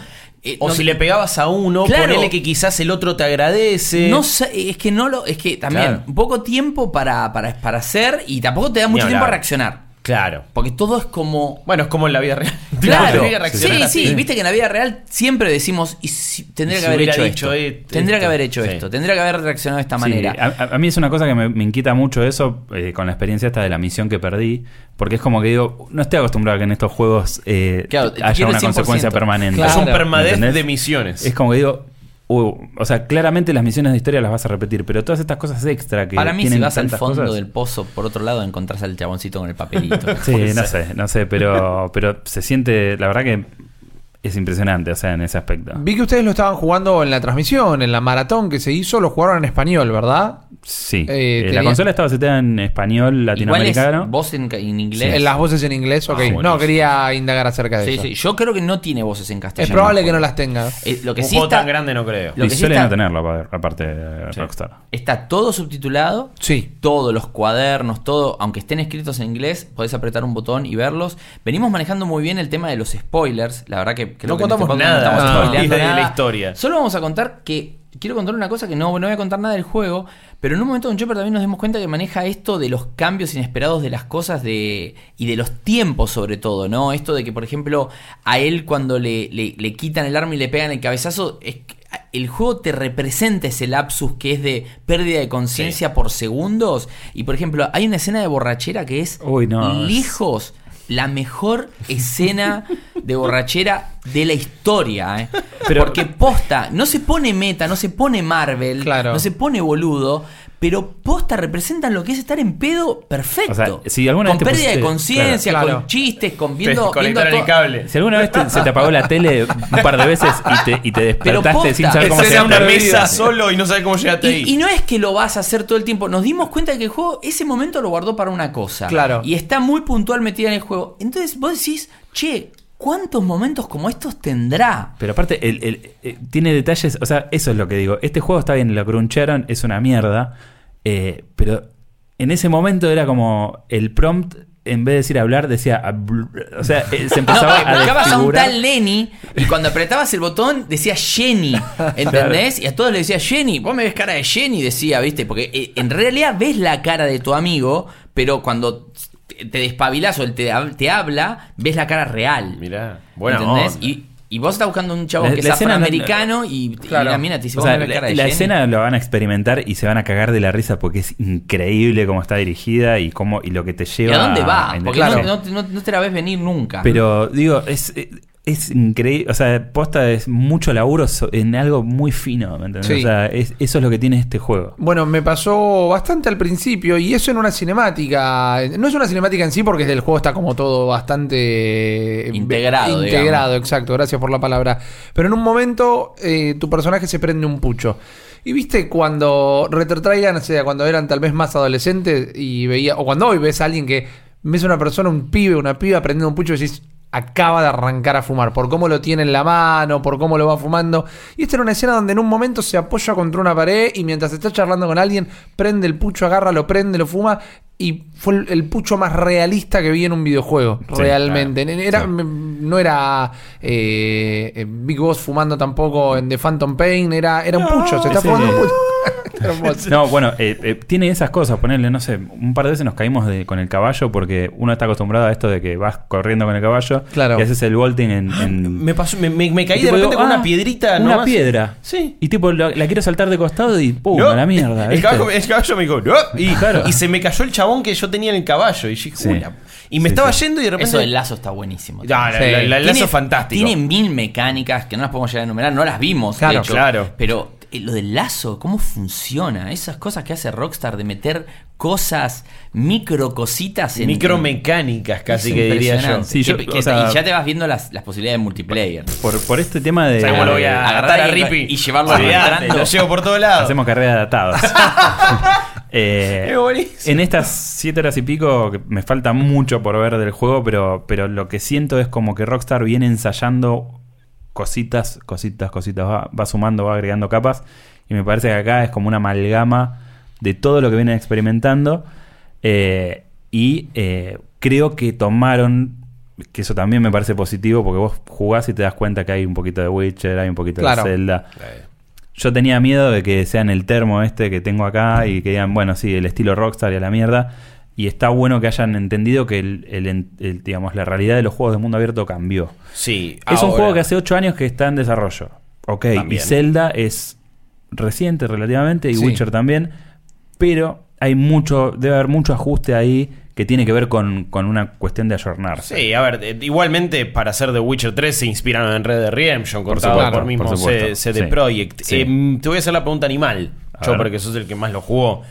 Eh, O no- si le pegabas a uno, Claro. ponele que quizás el otro te agradece. No sé, es que no lo. Es que también, Claro. poco tiempo para, para, para hacer y tampoco te da mucho tiempo a reaccionar. Claro. Porque todo es como. Bueno, es como en la vida real. Claro, Tenés que reaccionar sí, sí, viste que en la vida real siempre decimos, y si- tendría que si haber hecho dicho esto. Tendría que haber hecho Sí. esto, tendría que haber reaccionado de esta Sí, manera. a, a- mí es una cosa que me, me inquieta mucho eso eh, con la experiencia esta de la misión que perdí. Porque es como que digo, no estoy acostumbrado a que en estos juegos eh, Claro, haya una el 100%. consecuencia permanente. Claro. Es un permadez ¿Entendés? de misiones. Es como que digo, uh, o sea, claramente las misiones de historia las vas a repetir, pero todas estas cosas extra que Para mí, si vas al fondo cosas- del pozo, por otro lado, encontrás al chaboncito con el papelito. Sí, no sé, no sé, pero, pero se siente, la verdad que es impresionante, o sea, en ese aspecto. Vi que ustedes lo estaban jugando en la transmisión, en la maratón que se hizo, lo jugaron en español, ¿verdad? Sí, Eh, Eh, la consola estaba seteada en español Igual latinoamericano. es voz en, en inglés. En las voces en inglés, ok. Ah, buenísimo. no, quería indagar acerca de Sí, eso. sí. Yo creo que no tiene voces en castellano. Es probable que no las tenga. Eh, lo que un sí juego está, tan grande no creo. Lo y que sí suele está- no tenerlo, aparte- aparte de Sí. Rockstar. está todo subtitulado. Sí. Todos los cuadernos, todo, aunque estén escritos en inglés, podés apretar un botón y verlos. Venimos manejando muy bien el tema de los spoilers. La verdad que creo No que este contamos nada no estamos Ah. spoileando de la historia. Solo vamos a contar que quiero contar una cosa que no, no voy a contar nada del juego, pero en un momento en Chopper también nos dimos cuenta que maneja esto de los cambios inesperados de las cosas de y de los tiempos sobre todo, ¿no? Esto de que, por ejemplo, a él cuando le, le- le quitan el arma y le pegan el cabezazo, es que el juego te representa ese lapsus que es de pérdida de conciencia por segundos. Y por ejemplo, hay una escena de borrachera que es Uy, no, es- lejos la mejor escena de borrachera de la historia, ¿eh? Pero- Porque posta, no se pone meta, no se pone Marvel, Claro. no se pone boludo, pero posta representan lo que es estar en pedo perfecto. O sea, si alguna con vez pérdida de conciencia, claro, claro. con chistes, con Te viendo, viendo el cable. Si alguna vez te- se te apagó la tele un par de veces y te, y te despertaste posta. sin saber cómo se una mesa solo y no sabes cómo llegaste ahí. Y, y no es que lo vas a hacer todo el tiempo. Nos dimos cuenta de que el juego, ese momento lo guardó para una cosa. Claro. Y está muy puntual metida en el juego. Entonces vos decís, che, ¿cuántos momentos como estos tendrá? Pero aparte, el- el- eh, tiene detalles, o sea, eso es lo que digo. Este juego está bien, lo cruncharon, es una mierda, eh, pero en ese momento era como el prompt, en vez de decir hablar, decía... O sea, eh, se No, empezaba a buscabas a un tal Lenny y cuando apretabas el botón decía Jenny, ¿entendés? Y a todos le decía Jenny, vos me ves cara de Jenny, decía, ¿viste? Porque en realidad ves la cara de tu amigo, pero cuando te despabilás o él te, te habla, ves la cara real. Mirá, buena ¿entendés? onda. Y, y vos estás buscando un chavo La- que es la escena no- afroamericano y, y Claro. la mina te dice, O sea, cara la, de la escena lo van a experimentar y se van a cagar de la risa porque es increíble cómo está dirigida y cómo y lo que te ¿Y lleva a dónde va? Porque Claro. no, no- no- no te la ves venir nunca. Pero digo, es, es increíble, o sea, posta es mucho laburo en algo muy fino, ¿me entendés? Sí. O sea, es- eso es lo que tiene este juego. Bueno, me pasó bastante al principio y eso en una cinemática. No es una cinemática en sí porque el juego está como todo bastante Integrado, Integrado, digamos. exacto, gracias por la palabra. Pero en un momento eh, tu personaje se prende un pucho. Y viste cuando retrotraigan, o sea, cuando eran tal vez más adolescentes y veía, o cuando hoy ves a alguien que ves a una persona, un pibe, una piba prendiendo un pucho y decís, acaba de arrancar a fumar, por cómo lo tiene en la mano, por cómo lo va fumando. Y esta era una escena donde en un momento se apoya contra una pared y mientras está charlando con alguien, prende el pucho, agarra, lo prende, lo fuma. Y fue el, el pucho más realista que vi en un videojuego, Sí, realmente. claro. Era, Sí. No era eh, eh, Big Boss fumando tampoco en The Phantom Pain, era, era un pucho, se está fumando un pucho. No, bueno, eh, eh, tiene esas cosas, ponerle, no sé, un par de veces nos caímos de- con el caballo porque uno está acostumbrado a esto de que vas corriendo con el caballo Claro. y haces el volting en... en- Me, pasó, me, me- me caí y de tipo repente digo, con ah, una piedrita. Una nomás. piedra. Sí. Y tipo, la, la quiero saltar de costado y ¡pum! No, a la mierda. El caballo, el caballo me dijo, "No", y, Claro. y se me cayó el chabón que yo tenía en el caballo. Y, yo dije, Sí. "Uy, la-". y me Sí, estaba sí. yendo y de repente. Eso del lazo está buenísimo. No, la- Sí. la- la- el lazo Tiene- es fantástico. Tiene mil mecánicas que no las podemos llegar a enumerar, no las vimos. Claro, de hecho, claro. Pero lo del lazo, ¿cómo funciona? Esas cosas que hace Rockstar de meter cosas, micro cositas en. Micromecánicas, casi Es que diría yo. impresionante. Sí, yo- Que- que- o sea- y ya te vas viendo las, las posibilidades de multiplayer. Por, por este tema de... ¿Sabes cómo lo voy a Agarrar a y- Rippy? y llevarlo arrastrando. Lo llevo por todos lados. Hacemos carrera de atados. Eh, en estas siete horas y pico, que me falta mucho por ver del juego, pero, pero lo que siento es como que Rockstar viene ensayando cositas, cositas, cositas, va, va sumando, va agregando capas, y me parece que acá es como una amalgama de todo lo que vienen experimentando, eh, y eh, creo que tomaron, que eso también me parece positivo, porque vos jugás y te das cuenta que hay un poquito de Witcher, hay un poquito Claro. de Zelda. Yo tenía miedo de que sean el termo este que tengo acá y que digan, bueno, sí, el estilo Rockstar y a la mierda. Y está bueno que hayan entendido que el, el- el, digamos, la realidad de los juegos de mundo abierto cambió. Sí, Es un juego que hace 8 años que está en desarrollo. Ok, También. y Zelda es reciente relativamente y Sí. Witcher también. Pero hay mucho, debe haber mucho ajuste ahí que tiene que ver con, con una cuestión de ayornarse. Sí, a ver, eh, igualmente para hacer The Witcher 3 se inspiraron en Red Dead Redemption, Por cortado supuesto, por mismo por CD Sí. Projekt. Sí. Eh, te voy a hacer la pregunta animal, A yo ver. porque sos el que más lo jugó.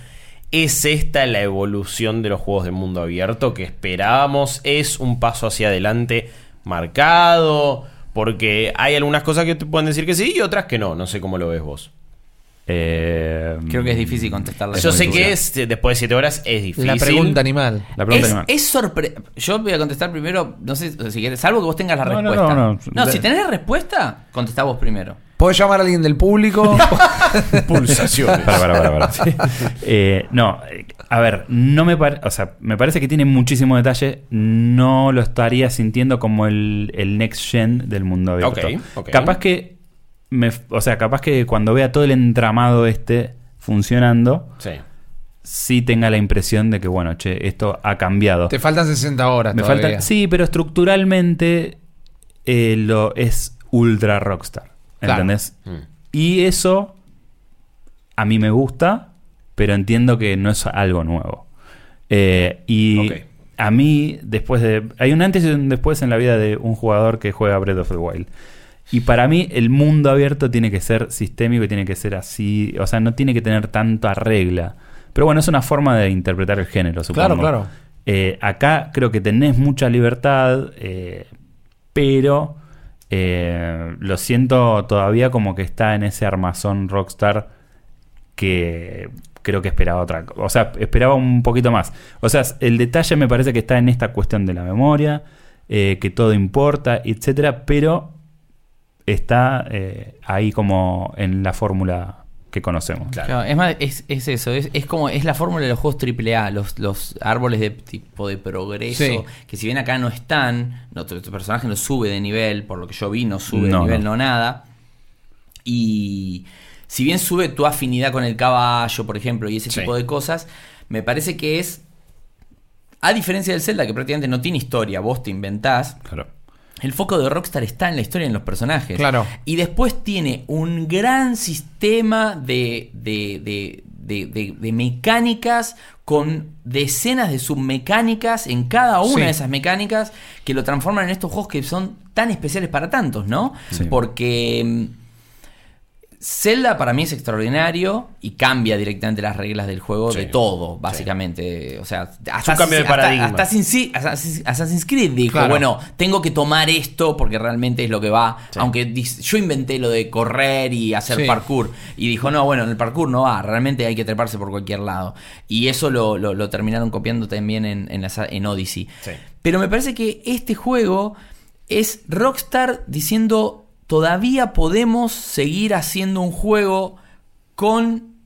¿Es esta la evolución de los juegos de mundo abierto que esperábamos? ¿Es un paso hacia adelante marcado? Porque hay algunas cosas que te pueden decir que sí y otras que no. No sé cómo lo ves vos. Eh, Creo que es difícil contestar la Yo sé que es, después de 7 horas es difícil. La pregunta animal. La pregunta es, animal. es sorpre- Yo voy a contestar primero, no sé si quieres, salvo que vos tengas la No, no, respuesta. no, no. si tenés la respuesta, contestá vos primero. ¿Puedo llamar a alguien del público? Pulsaciones. Para, para, para, para. Eh, no, eh, a ver, no me parece, o sea, me parece que tiene muchísimo detalle. No lo estaría sintiendo como el, el next gen del mundo abierto. Ok, ok. Capaz que, me, o sea, capaz que cuando vea todo el entramado este funcionando, Sí. sí tenga la impresión de que, bueno, che, esto ha cambiado. Te faltan 60 horas. Me todavía. falta, sí, pero estructuralmente eh, lo es ultra rockstar. ¿Entendés? Mm. Y eso a mí me gusta, pero entiendo que no es algo nuevo. Eh, y a mí, después de. Hay un antes y un después en la vida de un jugador que juega Breath of the Wild. Y para mí, el mundo abierto tiene que ser sistémico y tiene que ser así. O sea, no tiene que tener tanta regla. Pero bueno, es una forma de interpretar el género, supongo. Claro, claro. Eh, acá creo que tenés mucha libertad, eh, pero eh, lo siento todavía como que está en ese armazón Rockstar que creo que esperaba otra cosa. O sea, esperaba un poquito más. O sea, el detalle me parece que está en esta cuestión de la memoria, eh, que todo importa, etcétera, pero está eh, ahí como en la fórmula que conocemos. Claro. Claro, es más, es, es eso, es, es como es la fórmula de los juegos AAA, los, los árboles de tipo de progreso, Sí. que si bien acá no están, no, tu, tu personaje no sube de nivel, por lo que yo vi, no sube No, de nivel, no. no. nada. Y si bien sube tu afinidad con el caballo, por ejemplo, y ese Sí. tipo de cosas, me parece que es, a diferencia del Zelda, que prácticamente no tiene historia, vos te inventás, Claro. El foco de Rockstar está en la historia y en los personajes. Claro. Y después tiene un gran sistema de, de, de- de- de- de mecánicas con decenas de submecánicas en cada una Sí. de esas mecánicas que lo transforman en estos juegos que son tan especiales para tantos, ¿no? Sí. Porque mm, Zelda para mí es extraordinario y cambia directamente las reglas del juego Sí. de todo, básicamente. O sea, hasta, un cambio de hasta- paradigma. hasta Assassin's- Assassin's Assassin's Creed dijo, Claro. bueno, tengo que tomar esto porque realmente es lo que va. Sí. Aunque yo inventé lo de correr y hacer parkour. Y dijo, no, bueno, en el parkour no va, realmente hay que treparse por cualquier lado. Y eso lo, lo- lo terminaron copiando también en, en, la- en Odyssey. Pero me parece que este juego es Rockstar diciendo, todavía podemos seguir haciendo un juego con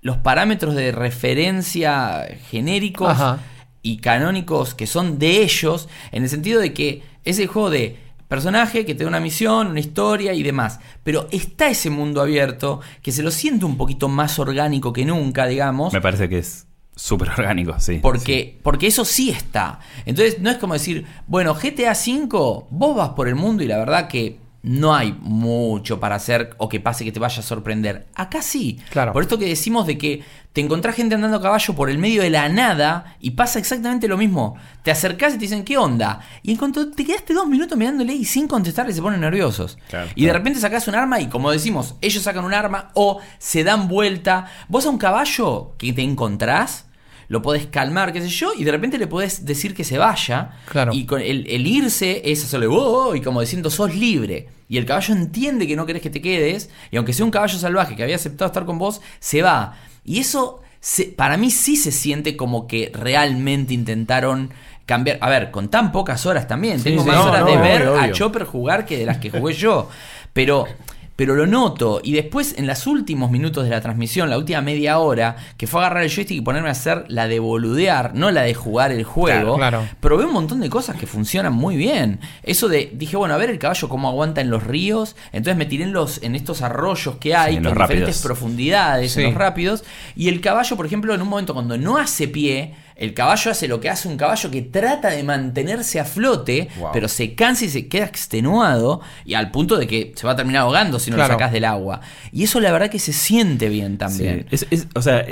los parámetros de referencia genéricos Ajá. y canónicos que son de ellos, en el sentido de que es el juego de personaje que te da una misión, una historia y demás. Pero está ese mundo abierto que se lo siente un poquito más orgánico que nunca, digamos. Me parece que es súper orgánico, sí. Porque, porque eso sí está. Entonces no es como decir, bueno, GTA V, vos vas por el mundo y la verdad que no hay mucho para hacer o que pase que te vaya a sorprender. Acá sí. Claro. Por esto que decimos de que te encontrás gente andando a caballo por el medio de la nada y pasa exactamente lo mismo. Te acercás y te dicen, ¿qué onda? Y en cuanto te quedaste dos minutos mirándole y sin contestarle se ponen nerviosos. Claro, y de claro. repente sacás un arma y como decimos, ellos sacan un arma o se dan vuelta. Vos a un caballo que te encontrás, lo podés calmar, qué sé yo, y de repente le podés decir que se vaya. Claro. Y con el, el irse es hacerle "Oh", y como diciendo sos libre. Y el caballo entiende que no querés que te quedes, y aunque sea un caballo salvaje que había aceptado estar con vos, se va. Y eso se- para mí sí se siente como que realmente intentaron cambiar. A ver, con tan pocas horas también. Tengo sí, más no, horas no, de ver obvio, a. Chopper jugar que de las que jugué yo. Pero, pero lo noto. Y después, en los últimos minutos de la transmisión, la última media hora, que fue agarrar el joystick y ponerme a hacer la de boludear, no la de jugar el juego. Claro, claro. Probé un montón de cosas que funcionan muy bien. Eso de, dije, bueno, a ver el caballo cómo aguanta en los ríos. Entonces me tiré en, los, en estos arroyos que hay, en con los diferentes rápidos. profundidades, Sí. en los rápidos. Y el caballo, por ejemplo, en un momento cuando no hace pie, el caballo hace lo que hace un caballo que trata de mantenerse a flote, Wow. pero se cansa y se queda extenuado, y al punto de que se va a terminar ahogando si no Claro. lo sacás del agua. Y eso la verdad que se siente bien también. Sí. Es- es- o sea,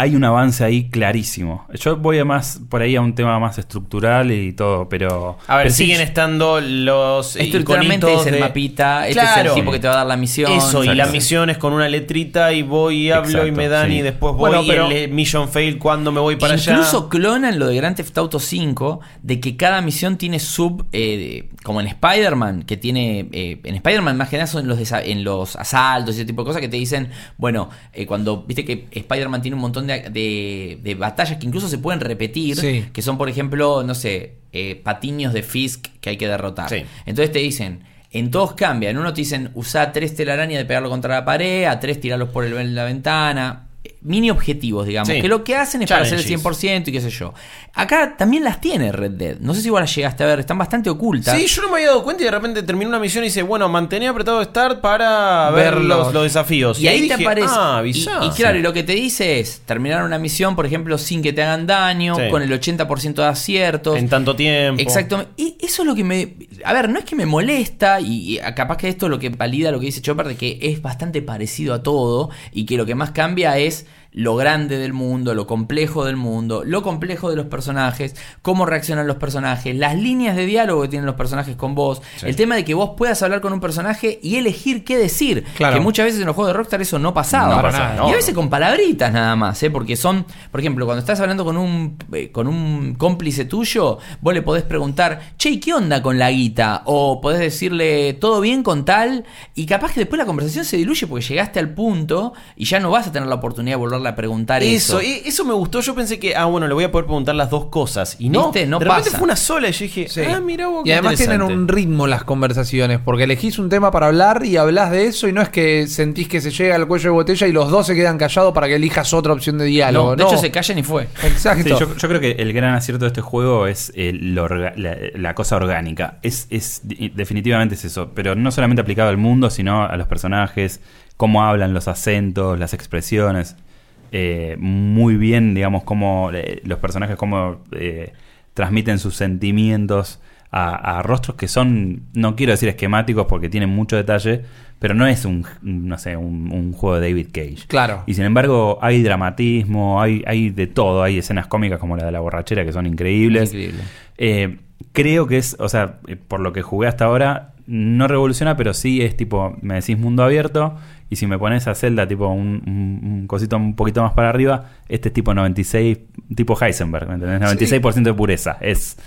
hay un avance ahí clarísimo. Yo voy a más por ahí a un tema más estructural y todo, pero. A ver, pero sí, siguen estando los Estructuralmente es el de- mapita, este es Claro. el tipo que te va a dar la misión. Eso, y Exacto. las misiones con una letrita y voy y hablo y me dan sí. y después voy Bueno, y pero- el eh, mission fail cuando me voy para allá. Incluso clonan lo de Grand Theft Auto 5, de que cada misión tiene sub, eh, como en Spider-Man, que tiene, eh, en Spider-Man más que nada son en los, en los asaltos y ese tipo de cosas que te dicen, bueno, eh, cuando, viste que Spider-Man tiene un montón de, de- de batallas que incluso se pueden repetir, Sí. que son, por ejemplo, no sé, eh, patiños de Fisk que hay que derrotar. Sí. Entonces te dicen... En todos cambian. En uno te dicen usa tres telarañas de pegarlo contra la pared, a tres tirarlos por el, la ventana. Mini objetivos, digamos. Sí. Que lo que hacen es para hacer el Challenges. 100% y qué sé yo. Acá también las tiene Red Dead. No sé si vos las llegaste a ver, están bastante ocultas. Sí, yo no me había dado cuenta y de repente terminó una misión y dice, bueno, mantener apretado Start para ver, Ver los, los- desafíos. Y ahí te aparece. Ah, y, y claro, y lo que te dice es terminar una misión, por ejemplo, sin que te hagan daño, Sí. con el 80% de aciertos. En tanto tiempo. Exacto. Y eso es lo que me. A ver, no es que me molesta, y, y capaz que esto es lo que valida lo que dice Chopper, de que es bastante parecido a todo, y que lo que más cambia es lo grande del mundo, lo complejo del mundo, lo complejo de los personajes, cómo reaccionan los personajes, las líneas de diálogo que tienen los personajes con vos, el tema de que vos puedas hablar con un personaje y elegir qué decir, Claro. que muchas veces en los juegos de Rockstar eso no pasaba. No pasa, y a veces con palabritas nada más, ¿eh? porque son, por ejemplo, cuando estás hablando con un, eh, con un cómplice tuyo, vos le podés preguntar, che, ¿y ¿qué onda con la guita? O podés decirle, ¿todo bien con tal? Y capaz que después la conversación se diluye porque llegaste al punto y ya no vas a tener la oportunidad de a preguntar eso. Eso, e- eso me gustó. Yo pensé que, ah, bueno, le voy a poder preguntar las dos cosas. Y no, ¿Viste? No de repente pasa. fue una sola y yo dije, Sí. ah, mira vos, Y además tienen interesante. un ritmo las conversaciones, porque elegís un tema para hablar y hablas de eso y no es que sentís que se llega al cuello de botella y los dos se quedan callados para que elijas otra opción de diálogo. No, de No. hecho se callan y fue. Exacto. Sí, yo, yo creo que el gran acierto de este juego es eh, orga- la, la cosa orgánica. Es, es definitivamente es eso, pero no solamente aplicado al mundo, sino a los personajes, cómo hablan, los acentos, las expresiones. Eh, muy bien, digamos, cómo eh, los personajes cómo eh, transmiten sus sentimientos a, a rostros que son, no quiero decir esquemáticos porque tienen mucho detalle, pero no es un, no sé, un, un juego de David Cage. Claro. Y sin embargo, hay dramatismo, hay, hay de todo, hay escenas cómicas como la de la borrachera que son increíbles. Increíble. Creo que es, o sea, por lo que jugué hasta ahora, no revoluciona, pero sí es tipo, me decís mundo abierto, y si me pones a Zelda tipo un, un- un cosito un poquito más para arriba, este es tipo 96, tipo Heisenberg, ¿me entendés? 96% de pureza, es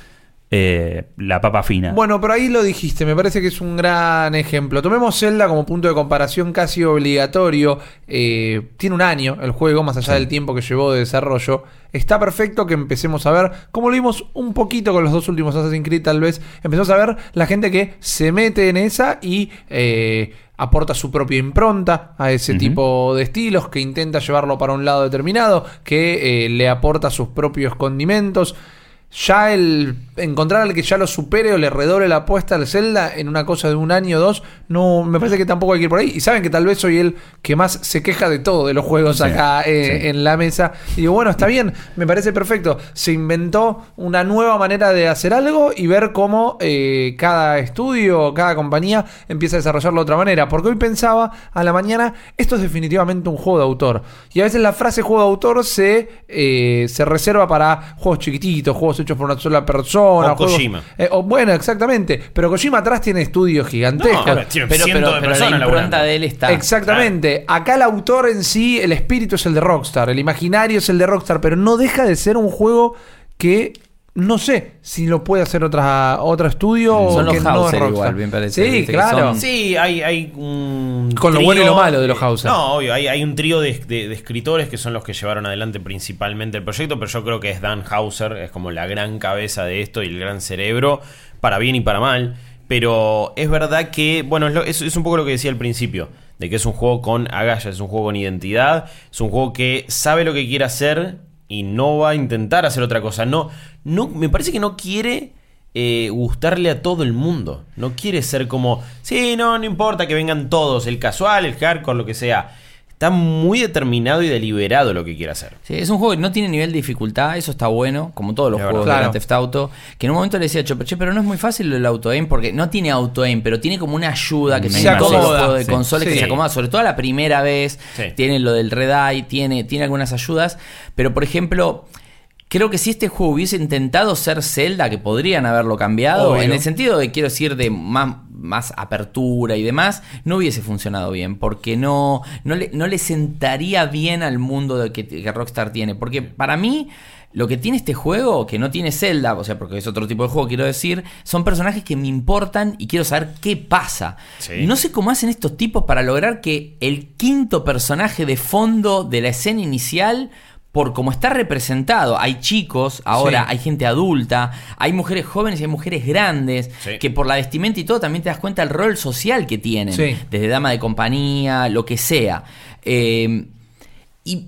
eh, la papa fina. Bueno, pero ahí lo dijiste, me parece que es un gran ejemplo. Tomemos Zelda como punto de comparación casi obligatorio. Eh, tiene un año el juego, más allá del tiempo que llevó de desarrollo. Está perfecto que empecemos a ver, como lo vimos un poquito con los dos últimos Assassin's Creed tal vez, empezamos a ver la gente que se mete en esa y eh, aporta su propia impronta a ese tipo de estilos, que intenta llevarlo para un lado determinado, que le aporta sus propios condimentos. ya el encontrar al que ya lo supere o le redoble la apuesta al Zelda en una cosa de un año o dos, no me parece que tampoco hay que ir por ahí. Y saben que tal vez soy el que más se queja de todo de los juegos Sí, acá eh, sí. en la mesa. Y digo, bueno, está bien, me parece perfecto. Se inventó una nueva manera de hacer algo y ver cómo eh, cada estudio, cada compañía empieza a desarrollarlo de otra manera. Porque hoy pensaba a la mañana, esto es definitivamente un juego de autor. Y a veces la frase juego de autor se, eh, se reserva para juegos chiquititos, juegos hechos por una sola persona. O juegos- Kojima. eh, o- bueno, exactamente. Pero Kojima atrás tiene estudios gigantescos. No, tiene Pero, pero, de pero la impronta laburando. de él está. Exactamente. Acá el autor en sí, el espíritu es el de Rockstar, el imaginario es el de Rockstar, pero no deja de ser un juego que no sé si lo puede hacer otra, otro estudio Son o los que no es Hauser Rockstar. igual, bien parece. Sí, claro. son- Sí, hay, hay un. Con lo bueno y lo malo de los Hauser. No, obvio, hay, hay un trío de, de- de escritores que son los que llevaron adelante principalmente el proyecto, pero yo creo que es Dan Hauser, es como la gran cabeza de esto y el gran cerebro, para bien y para mal. Pero es verdad que, bueno, es, lo- es- es un poco lo que decía al principio, de que es un juego con agallas, es un juego con identidad, es un juego que sabe lo que quiere hacer y no va a intentar hacer otra cosa. No, no, me parece que no quiere eh, gustarle a todo el mundo. No quiere ser como, sí, no, no importa que vengan todos, el casual, el hardcore, lo que sea. Está muy determinado y deliberado lo que quiere hacer. Sí, es un juego que no tiene nivel de dificultad, eso está bueno, como todos los juegos de. Grand Theft Auto, que en un momento le decía a Chopper, che, pero no es muy fácil el auto-aim, porque no tiene auto-aim, pero tiene como una ayuda que Se tiene todos los acomoda. juegos de Sí. consolas que Sí. se acomoda, sobre todo la primera vez, Sí. tiene lo del Red Eye, tiene, tiene algunas ayudas, pero por ejemplo... Creo que si este juego hubiese intentado ser Zelda, que podrían haberlo cambiado, Obvio. en el sentido de, quiero decir, de más, más apertura y demás, no hubiese funcionado bien, porque no, no, le, no le sentaría bien al mundo de que, que Rockstar tiene. Porque para mí, lo que tiene este juego, que no tiene Zelda, o sea, porque es otro tipo de juego, quiero decir, son personajes que me importan y quiero saber qué pasa. Sí. No sé cómo hacen estos tipos para lograr que el quinto personaje de fondo de la escena inicial por cómo está representado, hay chicos, ahora Sí. hay gente adulta, hay mujeres jóvenes y hay mujeres grandes, Sí. que por la vestimenta y todo también te das cuenta del rol social que tienen, Sí. desde dama de compañía, lo que sea. Eh, y,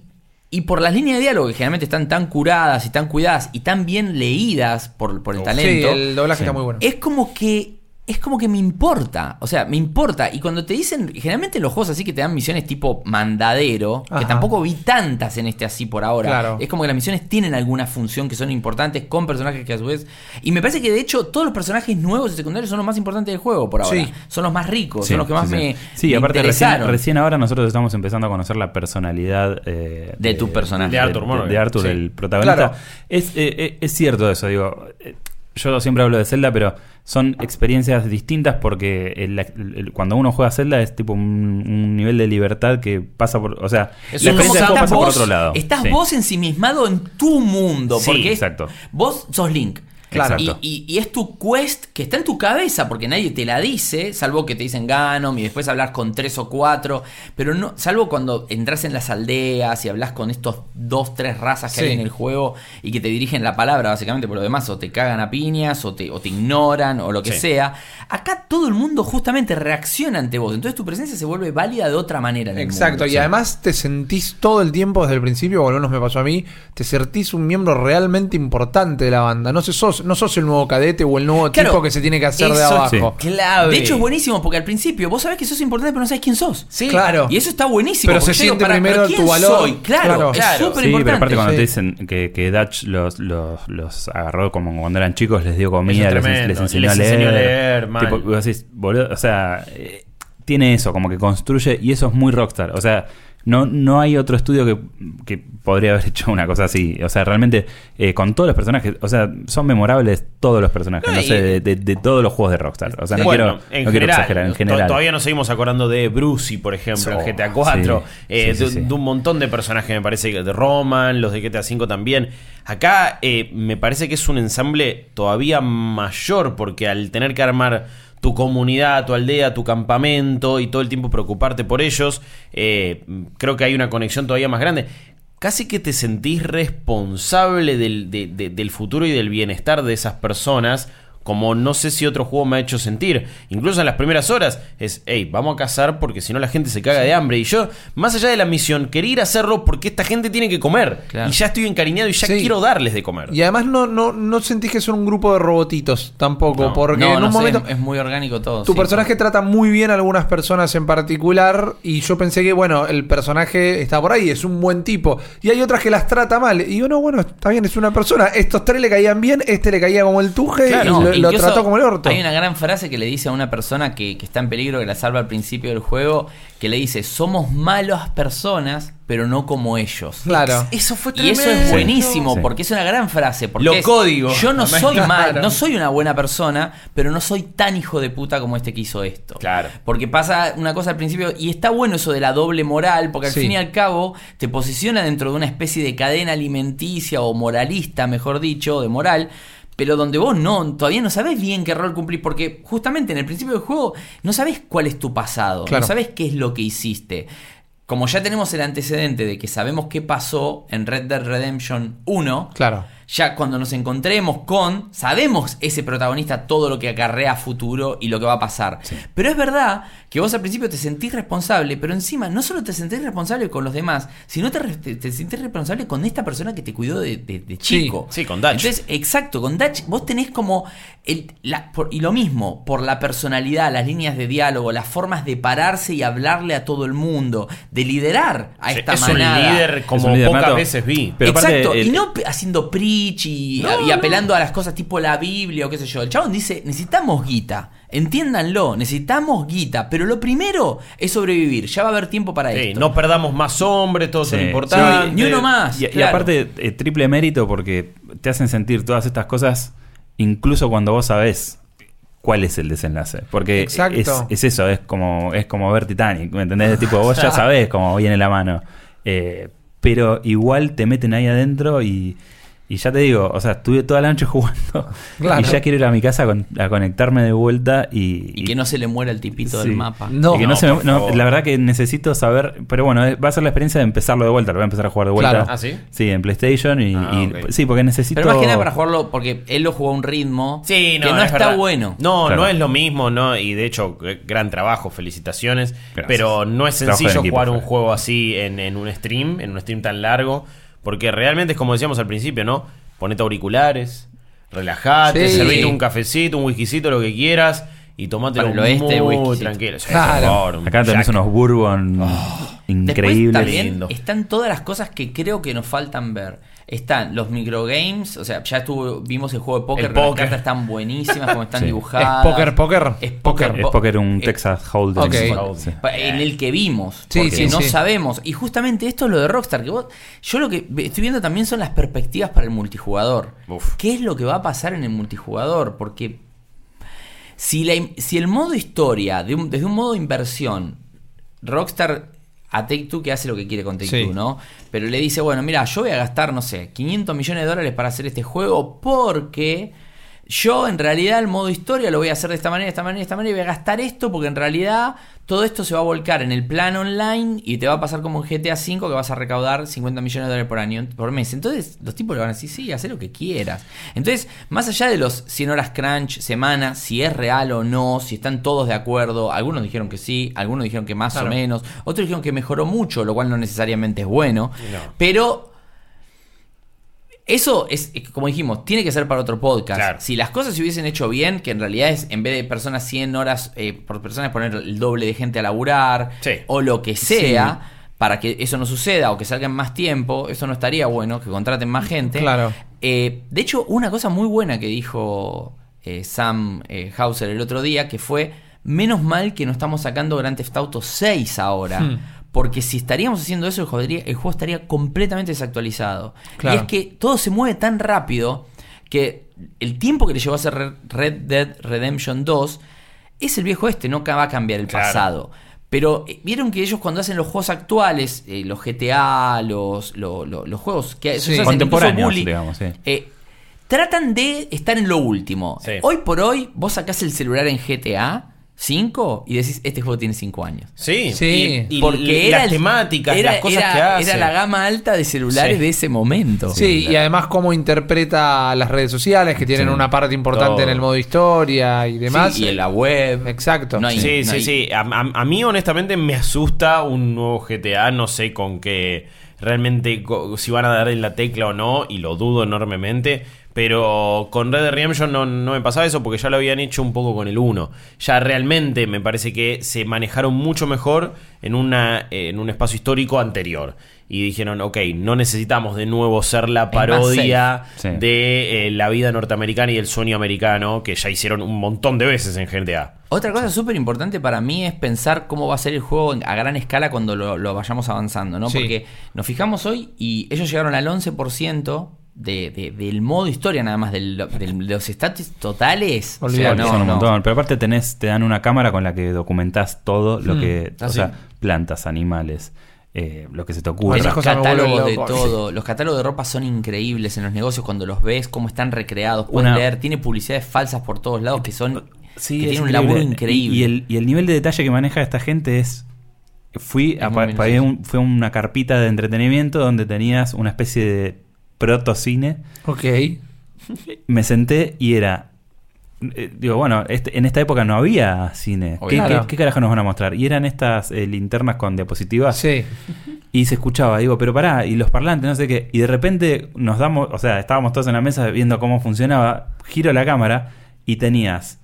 y por las líneas de diálogo que generalmente están tan curadas y tan cuidadas y tan bien leídas por, por el Uf. talento, Sí, el doblaje está muy bueno. es como que es como que me importa, o sea, me importa. Y cuando te dicen, generalmente los juegos así que te dan misiones tipo mandadero, que tampoco vi tantas en este así por ahora. Claro. Es como que las misiones tienen alguna función que son importantes con personajes que a su vez. Y me parece que de hecho todos los personajes nuevos y secundarios son los más importantes del juego por ahora. Sí. Son los más ricos, Sí, son los que más sí, sí. me, Sí, me aparte recién, interesaron. recién ahora nosotros estamos empezando a conocer la personalidad eh, De tu personaje. De Arthur Morgan. de Arthur, Sí. el protagonista. Claro. Es, eh, eh, es cierto eso, digo. eh, Yo siempre hablo de Zelda, pero son experiencias distintas porque el- el- cuando uno juega Zelda es tipo un, un nivel de libertad que pasa por. O sea, Es la experiencia de juego pasa por otro lado. Estás Sí. vos ensimismado en tu mundo. Sí, porque es- exacto. vos sos Link. Claro. Y, y- y es tu quest que está en tu cabeza, porque nadie te la dice, salvo que te dicen Ganom y después hablar con tres o cuatro, pero no, salvo cuando entras en las aldeas y hablas con estos dos, tres razas que Sí. hay en el juego y que te dirigen la palabra, básicamente, por lo demás, o te cagan a piñas, o te, o te ignoran, o lo que Sí. sea. Acá todo el mundo justamente reacciona ante vos, entonces tu presencia se vuelve válida de otra manera en el Exacto, mundo. y además te sentís todo el tiempo desde el principio, o al menos me pasó a mí, te sentís un miembro realmente importante de la banda. No, sé, sos, no sos el nuevo cadete o el nuevo Claro, tipo que se tiene que hacer de abajo. es clave. De hecho, es buenísimo porque al principio vos sabés que sos importante, pero no sabés quién sos. Sí. Claro. Y eso está buenísimo. Pero se yo digo, siente primero pero ¿quién tu valor? soy? Claro, Claro. es Sí, pero aparte cuando sí. te dicen que, que Dutch los, los, los agarró como cuando eran chicos, les dio comida, les, les enseñó Les a leer. enseñó a leer, mal. Tipo, vos decís, boludo, o sea, eh, tiene eso, como que construye, y eso es muy rockstar. O sea, no, no hay otro estudio que, que podría haber hecho una cosa así. O sea, realmente, eh, con todos los personajes, o sea, son memorables todos los personajes, No, sé, de, de- de todos los juegos de Rockstar. O sea, no Bueno, quiero, en no quiero exagerar, en general. Todavía nos seguimos acordando de Brucey, por ejemplo, en GTA 4. sí, eh, sí, de, sí, sí. de un montón de personajes, me parece, de Roman, los de GTA 5 también. Acá eh, me parece que es un ensamble todavía mayor, porque al tener que armar tu comunidad, tu aldea, tu campamento y todo el tiempo preocuparte por ellos, eh, creo que hay una conexión todavía más grande. Casi que te sentís responsable del, de- de- del futuro y del bienestar de esas personas como no sé si otro juego me ha hecho sentir. Incluso en las primeras horas es, hey, vamos a cazar porque si no la gente se caga de hambre. Y yo, más allá de la misión, quería ir a hacerlo porque esta gente tiene que comer. Claro. Y ya estoy encariñado y ya Sí. quiero darles de comer. Y además no, no, no sentís que son un grupo de robotitos tampoco, No. porque no, en no un sé, momento es muy orgánico todo. tu sí. personaje trata muy bien a algunas personas en particular y yo pensé que, bueno, el personaje está por ahí, es un buen tipo. Y hay otras que las trata mal. Y yo, no, bueno, está bien, es una persona. Estos tres le caían bien, este le caía como el tuje Claro, y no, lo, trató como el orto. Hay una gran frase que le dice a una persona que, que está en peligro, que la salva al principio del juego, que le dice, somos malas personas, pero no como ellos. Claro. Eso fue Y eso es tremendo. buenísimo, Sí. porque es una gran frase. Porque Lo es, código. Yo no soy mal, no soy una buena persona, pero no soy tan hijo de puta como este que hizo esto. Claro. Porque pasa una cosa al principio, y está bueno eso de la doble moral, porque al Sí. fin y al cabo te posiciona dentro de una especie de cadena alimenticia o moralista, mejor dicho, de moral. Pero donde vos no, todavía no sabés bien qué rol cumplís, porque justamente en el principio del juego no sabés cuál es tu pasado, Claro. no sabés qué es lo que hiciste. Como ya tenemos el antecedente de que sabemos qué pasó en Red Dead Redemption 1, Claro. Ya cuando nos encontremos con, sabemos ese protagonista todo lo que acarrea a futuro y lo que va a pasar. Pero es verdad que vos al principio te sentís responsable, pero encima no solo te sentís responsable con los demás, sino te, te, te sentís responsable con esta persona que te cuidó de, de- de chico. sí, con Dutch. Entonces, exacto, con Dutch vos tenés como, el, la- por- y lo mismo, por la personalidad, las líneas de diálogo, las formas de pararse y hablarle a todo el mundo, de liderar a Sí, esta es manada. un líder como Es un líder pocas nato. veces vi. Pero aparte, Exacto, el- y no haciendo preach y, No, y no. apelando a las cosas tipo la Biblia o qué sé yo. El chabón dice, necesitamos guita, entiéndanlo, necesitamos guita, pero lo primero es sobrevivir, ya va a haber tiempo para Sí, esto. no perdamos más hombres, todo Sí. es importante. Sí, ni uno más. Y, aparte, eh, triple mérito porque te hacen sentir todas estas cosas, incluso cuando vos sabés cuál es el desenlace. Porque es eso, es como, es como ver Titanic, ¿me entendés? tipo, vos ya sabés cómo viene la mano. Eh, pero igual te meten ahí adentro y, y ya te digo, o sea, estuve toda la noche jugando Claro. y ya quiero ir a mi casa a, con- a conectarme de vuelta y... Y que no se le muera el tipito Sí. del mapa. No. y que no No, se me- no, la verdad que necesito saber, pero bueno, va a ser la experiencia de empezarlo de vuelta, lo voy a empezar a jugar de vuelta. Claro. ¿Ah, sí? Sí, en PlayStation y, Ah, y- sí, porque necesito Pero más que nada para jugarlo, porque él lo jugó a un ritmo Sí, no, que no es está verdad. bueno. No, Claro. no es lo mismo, no, y de hecho, gran trabajo, felicitaciones. Gracias. Pero no es sencillo equipo, jugar un juego así en, en un stream, en un stream tan largo. Porque realmente es como decíamos al principio, ¿no? Ponete auriculares, relajate, Sí. servite un cafecito, un whiskycito, lo que quieras. Y tomátelo Para el oeste, muy whiskycito. tranquilo. Sí, Claro. por favor, un Acá tenés Jack. unos bourbon Después también Lindo. están todas las cosas que creo que nos faltan ver. Están los microgames, o sea, ya estuvo, vimos el juego de póker, las póker. cartas están buenísimas, como están Sí. dibujadas. ¿Es póker, póker? Es Póker. póker. Es era un eh, Texas Hold'em. En el que vimos, Sí, porque sí, no sí. sabemos. Y justamente esto es lo de Rockstar, que vos, yo lo que estoy viendo también son las perspectivas para el multijugador. Uf. ¿Qué es lo que va a pasar en el multijugador? Porque si, la, si el modo historia, de un- desde un modo inversión, Rockstar a Take Two que hace lo que quiere con Take Sí. Two, ¿no? Pero le dice, bueno, mira, yo voy a gastar, no sé, 500 millones de dólares para hacer este juego porque yo en realidad el modo historia lo voy a hacer de esta manera, de esta manera, de esta manera y voy a gastar esto porque en realidad todo esto se va a volcar en el plan online y te va a pasar como en GTA V que vas a recaudar 50 millones de dólares por año, por mes. Entonces los tipos le van a decir, sí, haz lo que quieras. Entonces, más allá de los 100 horas crunch, semana, si es real o no, si están todos de acuerdo, algunos dijeron que sí, algunos dijeron que más Claro. o menos, otros dijeron que mejoró mucho, lo cual no necesariamente es bueno, pero... Eso es, que, como dijimos, tiene que ser para otro podcast. Claro. Si las cosas se hubiesen hecho bien, que en realidad es en vez de personas 100 horas eh, por personas poner el doble de gente a laburar Sí. o lo que sea, para que eso no suceda o que salgan más tiempo, eso no estaría bueno, que contraten más gente. Claro. Eh, de hecho, una cosa muy buena que dijo eh, Sam eh, Hauser el otro día, que fue, menos mal que no estamos sacando Grand Theft Auto 6 ahora. Hmm. Porque si estaríamos haciendo eso, el juego, estaría- el juego estaría completamente desactualizado. Claro. Y es que todo se mueve tan rápido que el tiempo que le llevó a hacer Red- Dead Redemption 2 es el viejo este, no va a cambiar el Claro. pasado. Pero eh, vieron que ellos cuando hacen los juegos actuales, eh, los GTA, los, lo- lo- los juegos que Sí. hacen, Contemporáneos, incluso Bully, digamos, sí. eh, tratan de estar en lo último. Sí. Hoy por hoy, vos sacás el celular en GTA 5 y decís, este juego tiene 5 años. Sí, Sí. y, y Porque las era el- temáticas, era- las cosas era- que hace. Era la gama alta de celulares Sí. de ese momento. Sí, y además cómo interpreta las redes sociales, que tienen Sí. una parte importante Todo. en el modo historia y demás. Sí, y en la web. Exacto. No hay- Sí, no sí, hay- sí. A, a- a mí, honestamente, me asusta un nuevo GTA. No sé con qué realmente co- si van a dar en la tecla o no, y lo dudo enormemente. Pero con Red Dead Redemption no, no me pasaba eso porque ya lo habían hecho un poco con el 1. Ya realmente me parece que se manejaron mucho mejor en, una, en un espacio histórico anterior. Y dijeron, ok, no necesitamos de nuevo ser la parodia. Sí. de eh, la vida norteamericana y el sueño americano que ya hicieron un montón de veces en GTA. Otra cosa súper importante para mí es pensar cómo va a ser el juego a gran escala cuando lo, lo vayamos avanzando, ¿no? Sí. Porque nos fijamos hoy y ellos llegaron al 11% de, de- del modo historia nada más, del- del- de los stats totales. O sea, Olvídate, no, son un no. montón. Pero aparte tenés, te dan una cámara con la que documentás todo lo Hmm. que. Ah, o sí. sea, plantas, animales, eh, lo que se te ocurra. Los catálogos de vuelven loco. todo, los catálogos de ropa son increíbles en los negocios cuando los ves, cómo están recreados, puedes Una- leer, tiene publicidades falsas por todos lados que son Sí, que es tienen un laburo increíble. Y, el, y el nivel de detalle que maneja esta gente es. Fui a, un- fue una carpita de entretenimiento donde tenías una especie de protocine. Ok. Me senté y era. eh, digo, bueno, este- en esta época no había cine. ¿Qué, Obvio. qué- qué carajo nos van a mostrar? Y eran estas eh, linternas con diapositivas. Sí. Y se escuchaba, digo, pero pará, y los parlantes, no sé qué. Y de repente nos damos, o sea, estábamos todos en la mesa viendo cómo funcionaba. Giro la cámara y tenías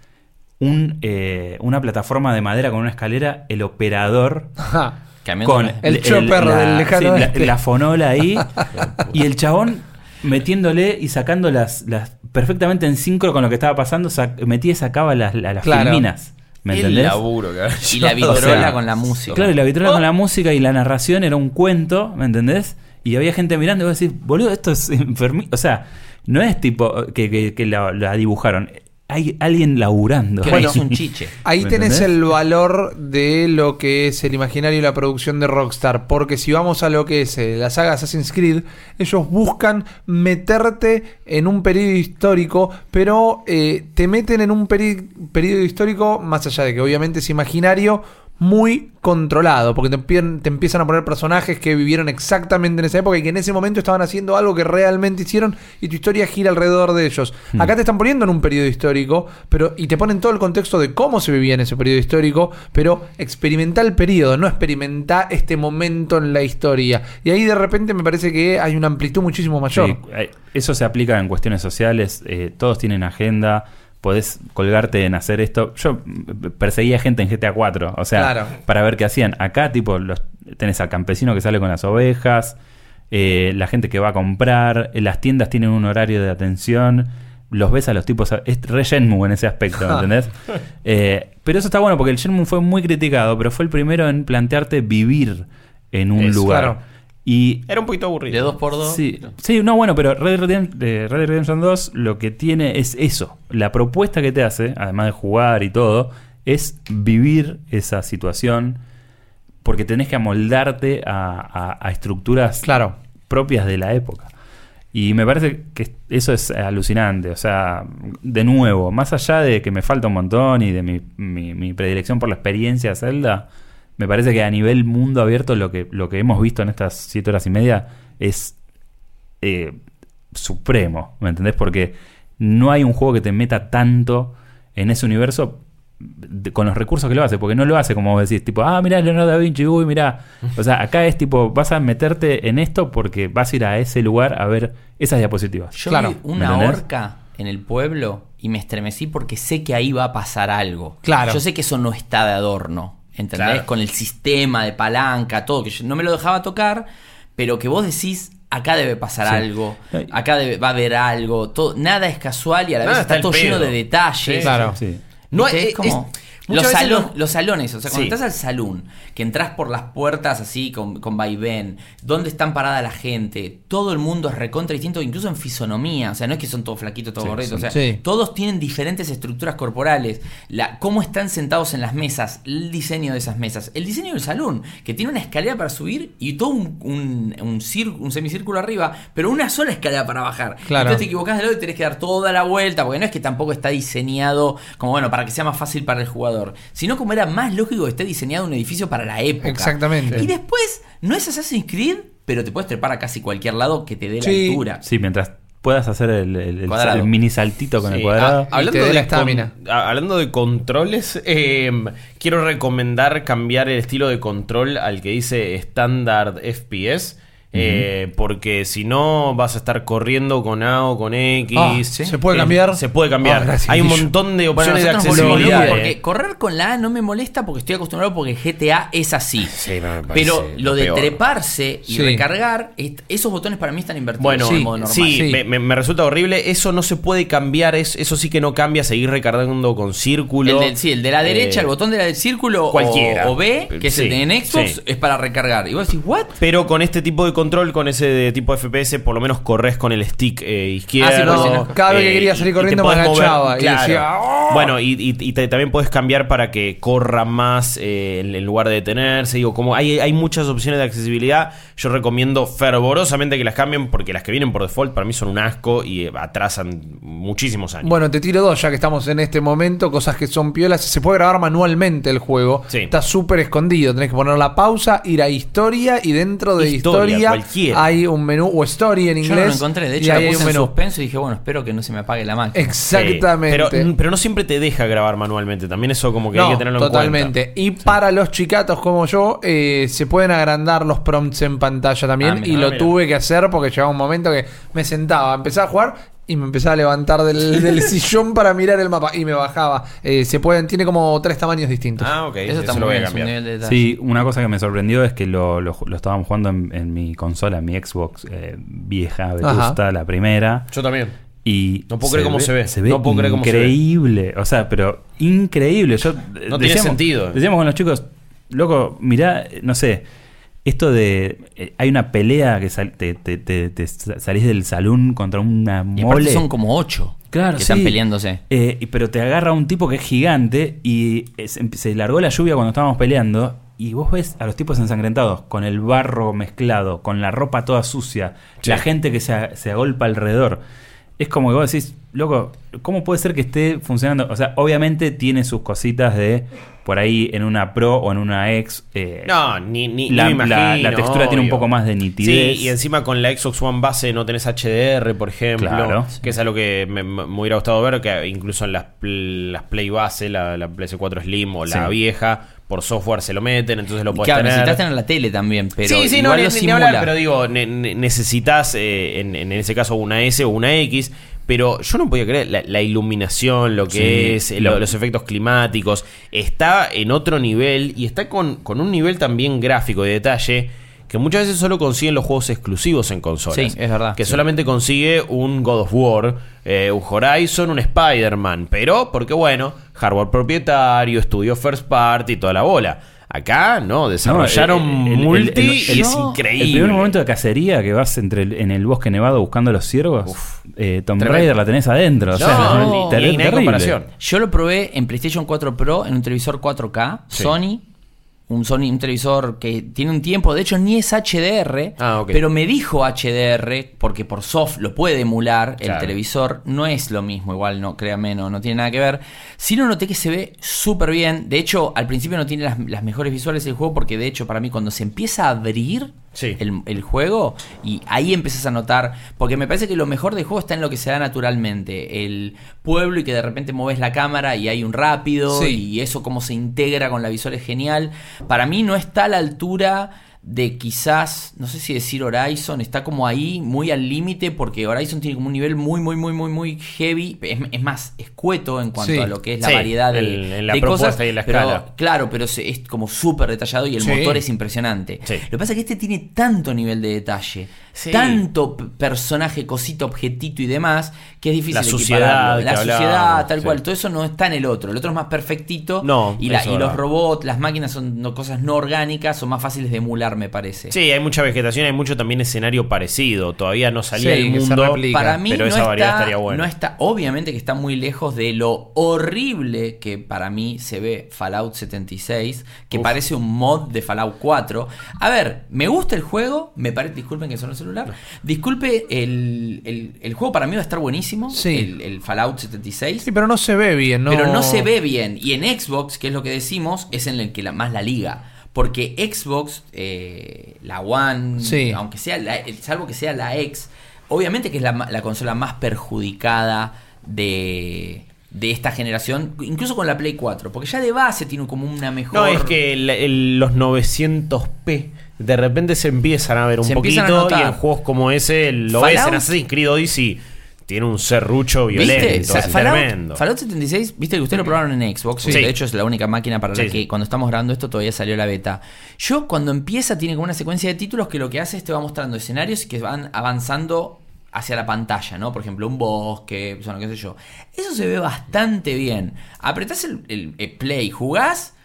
un, eh, una plataforma de madera con una escalera, el operador Ajá. con El chopper la, del lejano sí, la- oeste. la fonola ahí y el chabón metiéndole y sacando las, las perfectamente en sincro con lo que estaba pasando, metía y sacaba las, las, las Claro. filminas. ¿Me el entendés? laburo y la O vitrola sea, con la música. Claro, y la vitrola con la música y la narración era un cuento, ¿me entendés? Y había gente mirando y vos decís, boludo, esto es enfermizo. O sea, no es tipo que, que- que la, la dibujaron. Hay alguien laburando. Que Bueno, es un chiche. Ahí ¿Me tenés entendés? el valor de lo que es el imaginario y la producción de Rockstar. Porque si vamos a lo que es eh, la saga Assassin's Creed, ellos buscan meterte en un periodo histórico, pero eh, te meten en un peri- periodo histórico, más allá de que obviamente es imaginario, muy controlado, porque te, te empiezan a poner personajes que vivieron exactamente en esa época y que en ese momento estaban haciendo algo que realmente hicieron y tu historia gira alrededor de ellos. Hmm. Acá te están poniendo en un periodo histórico, pero y te ponen todo el contexto de cómo se vivía en ese periodo histórico, pero experimenta el periodo, no experimenta este momento en la historia. Y ahí de repente me parece que hay una amplitud muchísimo mayor. Sí, eh, eso se aplica en cuestiones sociales. eh, todos tienen agenda. Podés colgarte en hacer esto. Yo perseguía gente en GTA 4. O sea, Claro. para ver qué hacían. Acá, tipo, los, tenés al campesino que sale con las ovejas. eh, la gente que va a comprar. eh, las tiendas tienen un horario de atención. Los ves a los tipos. Es re Shenmue en ese aspecto, ¿me entendés? Eh, pero eso está bueno porque el Shenmue fue muy criticado. Pero fue el primero en plantearte vivir en un Es, lugar. claro. Y Era un poquito aburrido. De dos por dos. Sí, sí, no, bueno, pero Red Dead, Redemption, eh, Red Dead Redemption 2 lo que tiene es eso. La propuesta que te hace, además de jugar y todo, es vivir esa situación porque tenés que amoldarte a, a- a estructuras Claro. propias de la época. Y me parece que eso es alucinante. O sea, de nuevo, más allá de que me falta un montón y de mi, mi- mi predilección por la experiencia Zelda, me parece que a nivel mundo abierto lo que, lo que hemos visto en estas siete horas y media es eh, supremo. ¿Me entendés? Porque no hay un juego que te meta tanto en ese universo de- con los recursos que lo hace, porque no lo hace como vos decís, tipo, ah, mirá Leonardo da Vinci, uy, mirá. O sea, acá es tipo, vas a meterte en esto porque vas a ir a ese lugar a ver esas diapositivas. Yo Claro, vi ¿me una horca en el pueblo y me estremecí porque sé que ahí va a pasar algo. Claro. Yo sé que eso no está de adorno, ¿entendés? Claro. Con el sistema de palanca, todo, que yo no me lo dejaba tocar, pero que vos decís, acá debe pasar Sí. algo, acá debe- va a haber algo, todo, nada es casual y a la Nada vez está todo lleno de detalles. Sí, Claro. Sí. No es como es- los, muchas veces salon- no- los salones, o sea, cuando Sí. estás al salón, que entras por las puertas así con, con vaivén, dónde están parada la gente, todo el mundo es recontra distinto, incluso en fisonomía, o sea, no es que son todos flaquitos, todos Sí, gorditos, o sea, sí. todos tienen diferentes estructuras corporales, la, cómo están sentados en las mesas, el diseño de esas mesas, el diseño del salón, que tiene una escalera para subir y todo un, un, un, cir- un semicírculo arriba, pero una sola escalera para bajar. Claro. Entonces te equivocás de lado y tenés que dar toda la vuelta, porque no es que tampoco está diseñado como, bueno, para que sea más fácil para el jugador. Sino como era más lógico que esté diseñado un edificio para la época. Exactamente. Y después, no es Assassin's Creed, pero te puedes trepar a casi cualquier lado que te dé Sí. la altura. Sí, mientras puedas hacer el, el- el- Cuadrado. el mini saltito con Sí, el cuadrado. ah, hablando, de la estamina. con- hablando de controles, eh, quiero recomendar cambiar el estilo de control al que dice Standard FPS. Eh, porque si no vas a estar corriendo con A o con X. Ah, ¿sí? ¿Se puede cambiar? Se puede cambiar. Ah, gracias, Hay un montón de opciones de accesibilidad. eh. porque correr con la A no me molesta porque estoy acostumbrado porque GTA es así. Sí, me parece Pero lo lo de peor. treparse y Sí. recargar, esos botones para mí están invertidos Bueno, en sí, modo normal. sí, Sí. Me, me- me resulta horrible. Eso no se puede cambiar. es- eso sí que no cambia. Seguir recargando con círculo. El, del- sí, el de la derecha, Eh, el botón de la del círculo o- cualquiera. O, B, que es el de en Xbox, sí. es para recargar. Y vos decís, ¿what? Pero con este tipo de control, con ese de tipo FPS, por lo menos corres con el stick eh, izquierdo. Ah, sí, no- cada vez que quería salir y- y corriendo me agachaba y claro. decía, "Oh". Bueno, y, y- y te- también puedes cambiar para que corra más eh, en, en lugar de detenerse. Digo, como hay, hay muchas opciones de accesibilidad, yo recomiendo fervorosamente que las cambien porque las que vienen por default para mí son un asco y eh, atrasan muchísimos años. Bueno, te tiro dos ya que estamos en este momento, cosas que son piolas. Se puede grabar manualmente el juego. Sí. Está súper escondido. Tenés que poner la pausa, ir a historia y dentro de Historia, historia, cualquiera. hay un menú o story en Yo inglés. no lo encontré. De hecho, la hay puse un en menú. suspenso y dije, bueno, espero que no se me apague la máquina. Exactamente. Sí, pero, pero no siempre te deja grabar manualmente. También eso como que hay No, que tenerlo en totalmente. cuenta. Y para los chicatos como yo, eh, se pueden agrandar los prompts en pantalla también. Ah, mira. y Ah, lo mira. tuve que hacer porque llegaba un momento que me sentaba, empezaba a jugar y me empezaba a levantar del, del sillón para mirar el mapa y me bajaba. Eh, se pueden, tiene como tres tamaños distintos. Ah, ok. Eso está lo muy voy a cambiar. nivel de detalle. Sí, una cosa que me sorprendió es que lo, lo, lo estábamos jugando en, en mi consola, en mi Xbox eh, vieja, vetusta, la primera. Yo también. Y No puedo creer cómo se ve. Se ve No puedo creer cómo se ve. increíble. O sea, pero increíble. Yo, No tiene sentido. Decíamos con los chicos, loco, mirá, no sé, esto de. eh, hay una pelea que sal- te, te- te- te salís del salón contra una Y aparte mole. son como ocho Claro, que sí. están peleándose. Eh, y- pero te agarra un tipo que es gigante y eh, se, se largó la lluvia cuando estábamos peleando. Y vos ves a los tipos ensangrentados, con el barro mezclado, con la ropa toda sucia, Sí. la gente que se, a- se agolpa alrededor. Es como que vos decís, loco, ¿cómo puede ser que esté funcionando? O sea, obviamente tiene sus cositas de por ahí en una Pro o en una X. eh, No, ni, ni, la, ni me la- imagino, la textura tiene un poco más de nitidez. Sí, y encima con la Xbox One base no tenés HDR, por ejemplo. Claro. Que es algo que me, me- hubiera gustado ver, que incluso en las, las Play base, la, la PS4 Slim o la Sí. vieja, por software se lo meten, entonces lo puedes claro, tener. necesitas tener la tele también, pero sí, sí, no, igual ni, lo ni simula. hablar, pero digo, ne- ne- necesitas eh, en, en ese caso una S o una X. Pero yo no podía creer la, la iluminación, lo que Sí, es, eh, lo- lo- los efectos climáticos. Está en otro nivel y está con, con un nivel también gráfico de detalle que muchas veces solo consiguen los juegos exclusivos en consolas. Sí, es verdad. Que Sí. solamente consigue un God of War, eh, un Horizon, un Spider-Man. Pero, porque bueno, hardware propietario, estudio first party, toda la bola. Acá, no, desarrollaron No, el- multi el- el- y es increíble. El primer momento de cacería que vas entre en el bosque nevado buscando a los ciervos, eh, Tomb. Raider la tenés adentro. o sea, No, terrible. Yo lo probé en PlayStation 4 Pro en un televisor 4K, Sí. Sony. Un Sony, un televisor que tiene un tiempo, de hecho ni es HDR, Ah, pero me dijo HDR, porque por soft lo puede emular el televisor, no es lo mismo, igual no, créanme, no, no tiene nada que ver. Sí lo noté que se ve súper bien, de hecho al principio no tiene las, las mejores visuales del juego, porque de hecho para mí cuando se empieza a abrir Sí. el, el juego y ahí empiezas a notar, porque me parece que lo mejor del juego está en lo que se da naturalmente, el pueblo y que de repente mueves la cámara y hay un rápido Sí. y eso cómo se integra con la visual es genial. Para mí no está a la altura de quizás, no sé si decir Horizon, está como ahí muy al límite porque Horizon tiene como un nivel muy, muy, muy, muy, muy heavy, es, es más escueto en cuanto Sí. a lo que es la Sí, variedad de, en la de propuesta cosas. y en la pero, escala. Claro, pero se- es como súper detallado y el Sí. motor es impresionante. Sí. Lo que pasa es que este tiene tanto nivel de detalle, Sí. tanto personaje, cosita, objetito y demás, que es difícil La suciedad. La suciedad, hablábamos, tal sí. cual, todo eso no está en el otro. El otro es más perfectito. No, y, la- y los robots, las máquinas son no- cosas no orgánicas, son más fáciles de emular me parece. Sí, hay mucha vegetación, hay mucho también escenario parecido. Todavía no salía Sí, el que se mundo. replica. Para mí pero no esa variedad está, estaría buena. no está, obviamente que está muy lejos de lo horrible que para mí se ve Fallout 76, que Uf. parece un mod de Fallout 4. A ver, me gusta el juego, me parece, disculpen que son el celular, disculpe, el, el- el juego para mí va a estar buenísimo, Sí. el, el Fallout 76. Sí, pero no se ve bien, ¿no? Pero no se ve bien. Y en Xbox, que es lo que decimos, es en el que la, más la liga. Porque Xbox, eh, la One, Sí. aunque sea, la- salvo que sea la X, obviamente que es la, consola más perjudicada de, de esta generación, incluso con la Play 4. Porque ya de base tiene como una mejor... No, es que el- el- los 900p de repente se empiezan a ver un Se poquito y en juegos como ese lo ves en Fallout- Assassin's Creed Odyssey tiene un serrucho violento, es Sa- Fallout, tremendo. Fallout 76, viste que ustedes lo probaron en Xbox. Sí. De hecho, es la única máquina para Sí, la que cuando estamos grabando esto todavía salió la beta. Yo, cuando empieza, tiene como una secuencia de títulos que lo que hace es te va mostrando escenarios que van avanzando hacia la pantalla, ¿no? Por ejemplo, un bosque, bueno, qué sé yo. Eso se ve bastante bien. Apretás el, el- el play, jugás.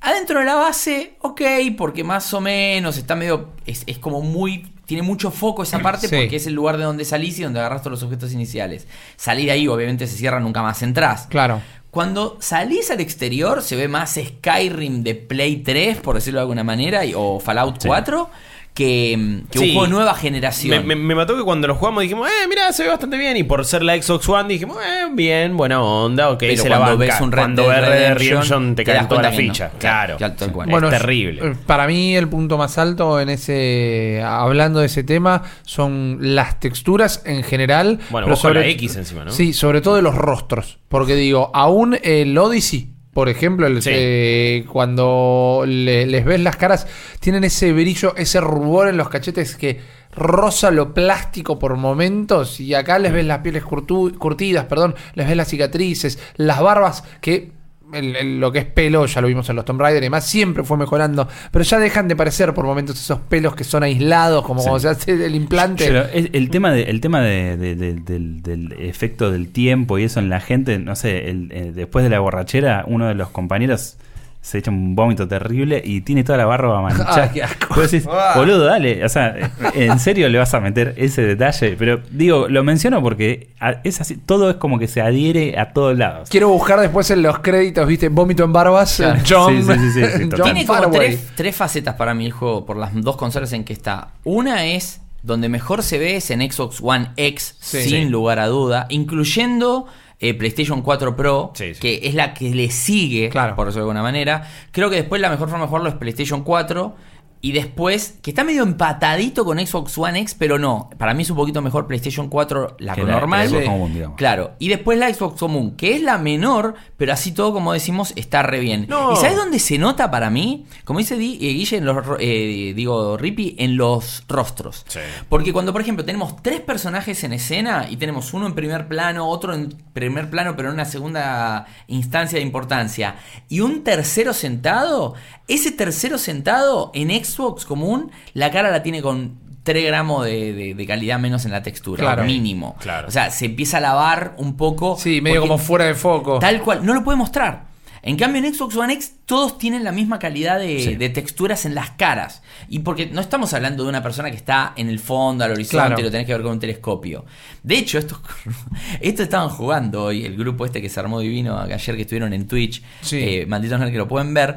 Adentro de la base, ok, porque más o menos está medio. Es, es como muy. Tiene mucho foco esa parte Sí. porque es el lugar de donde salís y donde agarras todos los objetos iniciales. Salir de ahí, obviamente, se cierra, nunca más entrás. Claro. Cuando salís al exterior, se ve más Skyrim de Play 3, por decirlo de alguna manera, y- o Fallout 4, que, que Sí. un juego de nueva generación. Me, me- me mató que cuando lo jugamos dijimos, eh, mira, se ve bastante bien. Y por ser la Xbox One dijimos, eh, bien, buena onda, ok, Pero se la cuando banca. ves un Red Cuando ves Red Redemption, Redemption te te caen toda la no. ficha. Claro, cual. es terrible. eh, para mí el punto más alto en ese hablando de ese tema son las texturas en general. Bueno, pero vos con la X encima, ¿no? Sí, sobre todo de los rostros, porque digo, aún el Odyssey, por ejemplo, Sí. eh, cuando le- les ves las caras, tienen ese brillo, ese rubor en los cachetes que roza lo plástico por momentos y acá les ves las pieles curtu- curtidas, perdón, les ves las cicatrices, las barbas que el- el- lo que es pelo, ya lo vimos en los Tomb Raider y demás, siempre fue mejorando, pero ya dejan de parecer por momentos esos pelos que son aislados, como cuando se hace el implante. Pero el, el tema, de, el tema de- de- de- del, del efecto del tiempo y eso en la gente, no sé, el- eh, después de la borrachera, uno de los compañeros se echa un vómito terrible y tiene toda la barba manchada. Ah, qué asco. Vos decís, boludo, dale, o sea, ¿en serio le vas a meter ese detalle? Pero digo, lo menciono porque es así, todo es como que se adhiere a todos lados. Quiero buscar después en los créditos, ¿viste? Vómito en barbas. Claro. John, Sí, sí, sí, sí, sí, John total. Tiene como tres, tres facetas para mí el juego por las dos consolas en que está. Una es donde mejor se ve es en Xbox One X, Sí. sin Sí. lugar a duda, incluyendo eh, PlayStation 4 Pro, Sí, sí. que es la que le sigue, Claro. por decirlo de alguna manera. Creo que después la mejor forma de jugarlo es PlayStation 4. Y después, que está medio empatadito con Xbox One X, pero no. Para mí es un poquito mejor PlayStation 4, la Que la- normal. que la Xbox digamos. Claro, y después la Xbox común, que es la menor, pero así todo, como decimos, está re bien. No. ¿Y sabes dónde se nota para mí? Como dice Di- eh, Guille, en los, eh, digo, Rippy, en los rostros. Sí. Porque cuando, por ejemplo, tenemos tres personajes en escena y tenemos uno en primer plano, otro en primer plano, pero en una segunda instancia de importancia, y un tercero sentado, ese tercero sentado en Xbox común, la cara la tiene con 3 gramos de, de- de calidad menos en la textura, Claro. mínimo. Claro. O sea, se empieza a lavar un poco. Sí, medio como fuera de foco. Tal cual, no lo puede mostrar. En cambio, en Xbox One X todos tienen la misma calidad de, Sí. de texturas en las caras. Y porque no estamos hablando de una persona que está en el fondo, al horizonte, Claro. y lo tenés que ver con un telescopio. De hecho, esto, esto estaban jugando hoy, el grupo este que se armó divino ayer que estuvieron en Twitch, Sí. eh, malditos que lo pueden ver.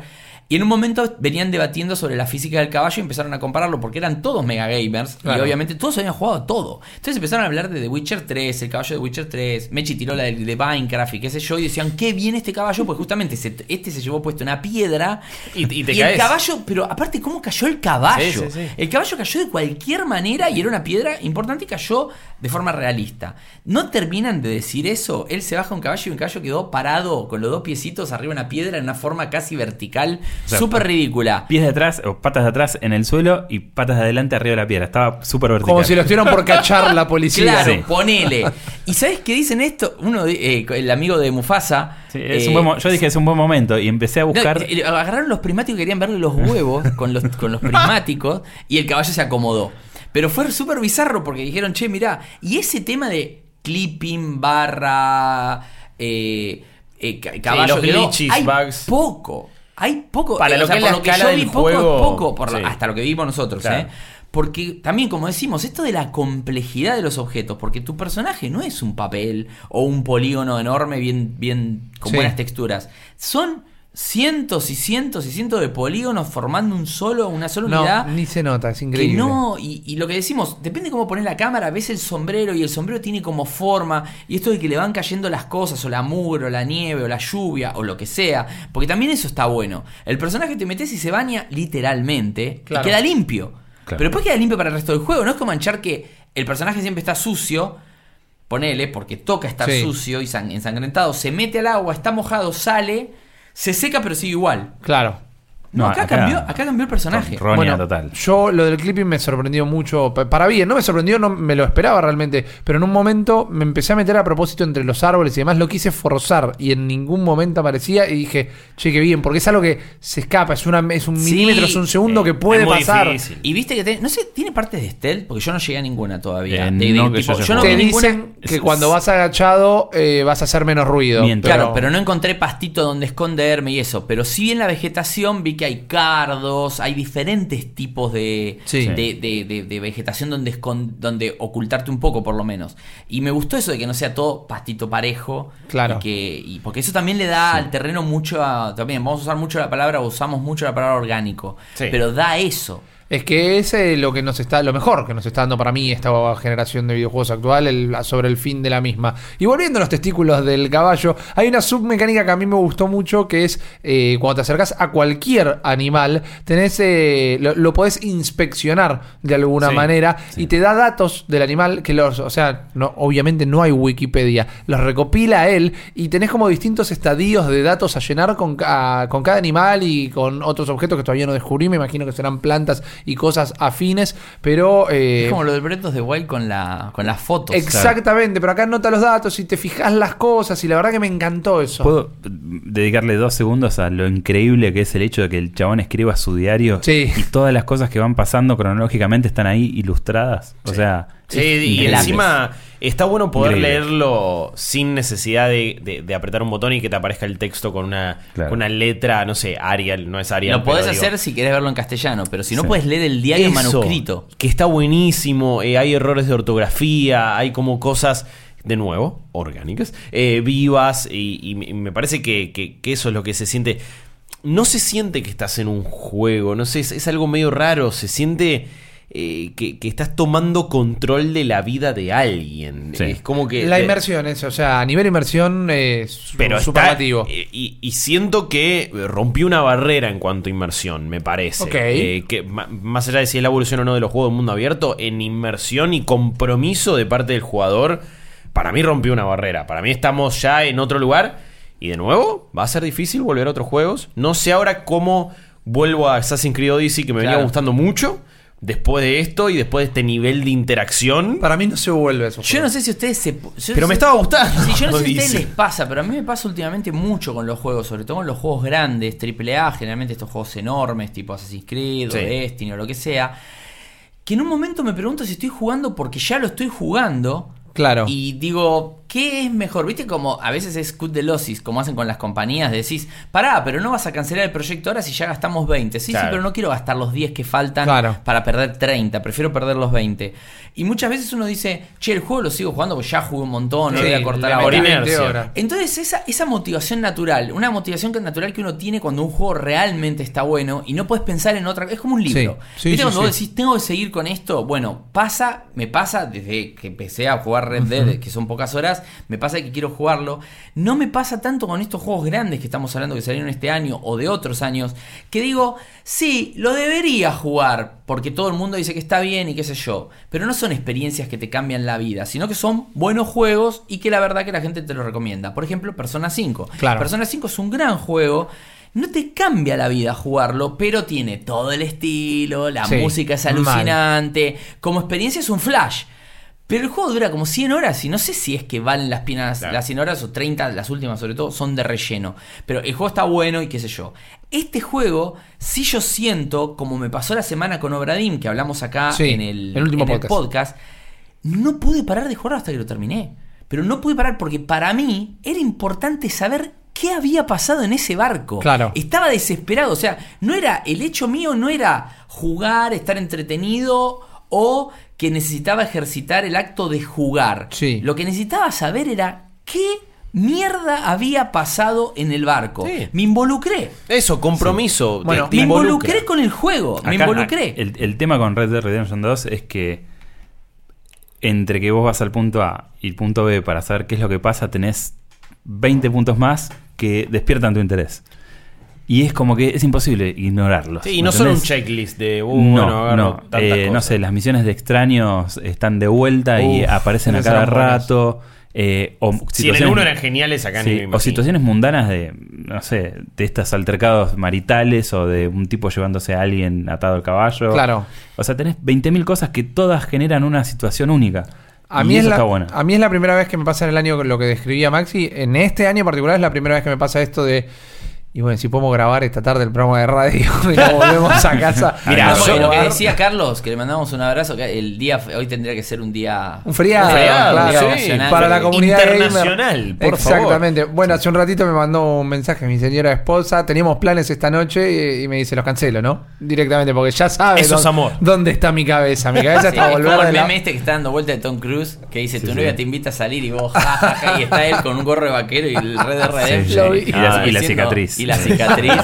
Y en un momento venían debatiendo sobre la física del caballo y empezaron a compararlo porque eran todos mega gamers y obviamente todos habían jugado todo. Entonces empezaron a hablar de The Witcher 3, el caballo de Witcher 3, Mechi tiró la de, de Minecraft y qué sé yo, y decían, qué bien este caballo, pues justamente se- este se llevó puesto una piedra Y- y te el caes. caballo, pero aparte, ¿cómo cayó el caballo? Sí, sí, sí. El caballo cayó de cualquier manera y era una piedra importante y cayó de forma realista. No terminan de decir eso, él se baja un caballo y un caballo quedó parado con los dos piecitos arriba de una piedra en una forma casi vertical, O sea, súper ridícula. Pies de atrás o patas de atrás en el suelo y patas de adelante arriba de la piedra. Estaba súper vertical. Como si lo estuvieran por cachar la policía. Claro, Sí. ponele. ¿Y sabes qué dicen esto? Uno, eh, el amigo de Mufasa. Sí, es eh, un buen yo dije es un buen momento y empecé a buscar. eh, agarraron los prismáticos y querían verle los huevos con los, con los prismáticos y el caballo se acomodó. Pero fue súper bizarro porque dijeron, che, mirá, y ese tema de clipping barra eh, eh, ca- caballo los quedó- glitches, hay bugs. poco. Hay poco. Para eh, lo o sea, que por la lo que escala yo vi del poco, juego, es poco, por la- sí. hasta lo que vimos nosotros, Claro. ¿eh? Porque también, como decimos, esto de la complejidad de los objetos, porque tu personaje no es un papel o un polígono enorme bien, bien con Sí. buenas texturas. Son cientos y cientos y cientos de polígonos formando un solo, una sola No, unidad. ni se nota, es Que increíble. no, y, y lo que decimos, depende cómo pones la cámara, ves el sombrero y el sombrero tiene como forma, y esto de que le van cayendo las cosas, o la mugre, o la nieve, o la lluvia, o lo que sea, porque también eso está bueno. El personaje te metes y se baña literalmente, Claro. y queda limpio. Claro. Pero después queda limpio para el resto del juego, no es como manchar que el personaje siempre está sucio, ponele, porque toca estar Sí. sucio y san- ensangrentado, se mete al agua, está mojado, sale, se seca pero sigue igual. Claro. No, acá, acá- cambió, acá cambió el personaje. Bueno, total. Yo lo del clipping me sorprendió mucho. pa- Para bien, no me sorprendió, no me lo esperaba realmente. Pero en un momento me empecé a meter a propósito entre los árboles y demás. Lo quise forzar y en ningún momento aparecía. Y dije, che, qué bien, porque es algo que se escapa. Es, una, es un Sí, milímetro, es un segundo eh, que puede pasar. difícil. Y viste que te- no sé, tiene partes de stealth, porque yo no llegué a ninguna todavía. Eh, De- no que tipo, yo haya yo no jugado. Te ninguna. dicen que es- cuando vas agachado eh, vas a hacer menos ruido. Claro, pero no encontré pastito donde esconderme y eso. Pero sí en la vegetación vi que hay cardos, hay diferentes tipos de, Sí. de, de- de- de vegetación donde, donde ocultarte un poco, por lo menos. Y me gustó eso de que no sea todo pastito parejo. Claro. Y que, y porque eso también le da al terreno mucho. a- también vamos a usar mucho la palabra, usamos mucho la palabra orgánico. Sí. Pero da eso. Es que es eh, lo que nos está, lo mejor que nos está dando para mí esta generación de videojuegos actual el- sobre el fin de la misma. Y volviendo a los testículos del caballo, hay una submecánica que a mí me gustó mucho que es eh, cuando te acercas a cualquier animal, tenés eh, lo, lo podés inspeccionar de alguna Sí, manera y te da datos del animal que los, o sea, no, obviamente no hay Wikipedia, los recopila él y tenés como distintos estadios de datos a llenar con, con cada animal y con otros objetos que todavía no descubrí, me imagino que serán plantas y cosas afines, pero... eh, Es como lo del Breath of the Wild con, la, con las fotos. Exactamente, pero acá anota los datos y te fijas las cosas y la verdad que me encantó eso. ¿Puedo dedicarle dos segundos a lo increíble que es el hecho de que el chabón escriba su diario Sí. y todas las cosas que van pasando cronológicamente están ahí ilustradas? O sea, Sí, es y encima está bueno poder Increíble. leerlo sin necesidad de, de- de apretar un botón y que te aparezca el texto con una, Claro. con una letra, no sé, Arial, no es Arial. Lo podés digo, hacer si querés verlo en castellano, pero si no Sí. puedes leer el diario eso, manuscrito. Que está buenísimo, eh, hay errores de ortografía, hay como cosas, de nuevo, orgánicas, eh, vivas, y, y me- me parece que, que- que eso es lo que se siente. No se siente que estás en un juego, no sé, es, es algo medio raro, se siente eh, que, que estás tomando control de la vida de alguien. Sí. Es como que... la de- inmersión es, o sea, a nivel inmersión es pero superlativo. eh, y, y siento que rompió una barrera en cuanto a inmersión, me parece. Eh, que más allá de si es la evolución o no de los juegos de mundo abierto, en inmersión y compromiso de parte del jugador, para mí rompió una barrera. Para mí estamos ya en otro lugar. Y de nuevo, va a ser difícil volver a otros juegos. No sé ahora cómo vuelvo a Assassin's Creed Odyssey, que me venía gustando mucho. Después de esto y después de este nivel de interacción. Para mí no se vuelve eso. Yo no sé si ustedes se. Pero no me sé- estaba gustando. Sí, yo no sé si a ustedes les pasa, pero a mí me pasa últimamente mucho con los juegos, sobre todo con los juegos grandes, AAA, generalmente estos juegos enormes, tipo Assassin's Creed Sí. o Destiny o lo que sea, que en un momento me pregunto si estoy jugando porque ya lo estoy jugando. Claro. Y digo, ¿qué es mejor? ¿Viste como a veces es cut de losis, como hacen con las compañías? Decís, pará, pero no vas a cancelar el proyecto ahora si ya gastamos 20. Sí, Claro. sí, pero no quiero gastar los 10 que faltan Claro. para perder 30, prefiero perder los 20. Y muchas veces uno dice, che, el juego lo sigo jugando porque ya jugué un montón, no Sí, voy a cortar ahora. metí 20 inercia. horas. Entonces esa, esa motivación natural, una motivación que- natural que uno tiene cuando un juego realmente está bueno y no puedes pensar en otra es como un libro. Sí, sí, ¿Viste sí, cuando sí. vos decís, tengo que seguir con esto? Bueno, pasa, me pasa desde que empecé a jugar Red Dead, que son pocas horas, me pasa que quiero jugarlo. No me pasa tanto con estos juegos grandes que estamos hablando que salieron este año o de otros años, que digo, sí, lo debería jugar, porque todo el mundo dice que está bien y qué sé yo, pero no son experiencias que te cambian la vida, sino que son buenos juegos y que la verdad que la gente te lo recomienda. Por ejemplo, Persona 5. Claro. Persona 5 es un gran juego. No te cambia la vida jugarlo, pero tiene todo el estilo, la Sí, música es mal. alucinante. Como experiencia es un flash. Pero el juego dura como 100 horas y no sé si es que valen las, pinas, Claro. las 100 horas o 30, las últimas sobre todo, son de relleno. Pero el juego está bueno y qué sé yo. Este juego, si yo siento, como me pasó la semana con Obradim, que hablamos acá Sí, en el, el último en el podcast. podcast, no pude parar de jugar hasta que lo terminé. Pero no pude parar porque para mí era importante saber qué había pasado en ese barco. Claro. Estaba desesperado. O sea, no era. El hecho mío no era jugar, estar entretenido o que necesitaba ejercitar el acto de jugar. Sí. Lo que necesitaba saber era qué mierda había pasado en el barco. Sí. Me involucré. Eso, compromiso. Bueno, te Me involucra. involucré con el juego. me involucré. El, el tema con Red Dead Redemption 2 es que entre que vos vas al punto A y el punto B para saber qué es lo que pasa, tenés 20 puntos más que despiertan tu interés. Y es como que es imposible ignorarlos. Sí, y no ¿me solo un entendés? checklist de, uh, no, bueno, no, tantas eh, no sé, las misiones de extraños están de vuelta y aparecen a cada rato. eh, o Si en el 1 eran geniales, acá Sí, o situaciones mundanas de, no sé, de estos altercados maritales o de un tipo llevándose a alguien atado al caballo. Claro. O sea, tenés 20.000 cosas que todas generan una situación única. A Y mí, es eso la, está bueno. a mí es la primera vez que me pasa en el año lo que describía Maxi. En este año en particular es la primera vez que me pasa esto de. Y bueno, si podemos grabar esta tarde el programa de radio y nos volvemos a casa. Mirá, a lo que decía Carlos, que le mandamos un abrazo, que el día hoy tendría que ser un día Un feriado, Un feriado, claro, sí, nacional. para la comunidad Internacional, gamer. por Exactamente. Bueno, hace un ratito me mandó un mensaje mi señora esposa. Teníamos planes esta noche y, y me dice los cancelo, ¿no? Directamente, porque ya sabe Eso es dónde, amor. dónde está mi cabeza. Mi cabeza Sí, está volver como de el la- meme este que está dando vuelta de Tom Cruise, que dice, tu Sí, novia te invita a salir y vos, ja, ja, ja, y está él con un gorro de vaquero y el Red de Redemption. Y, la, Ah, y la cicatriz. Y la cicatriz.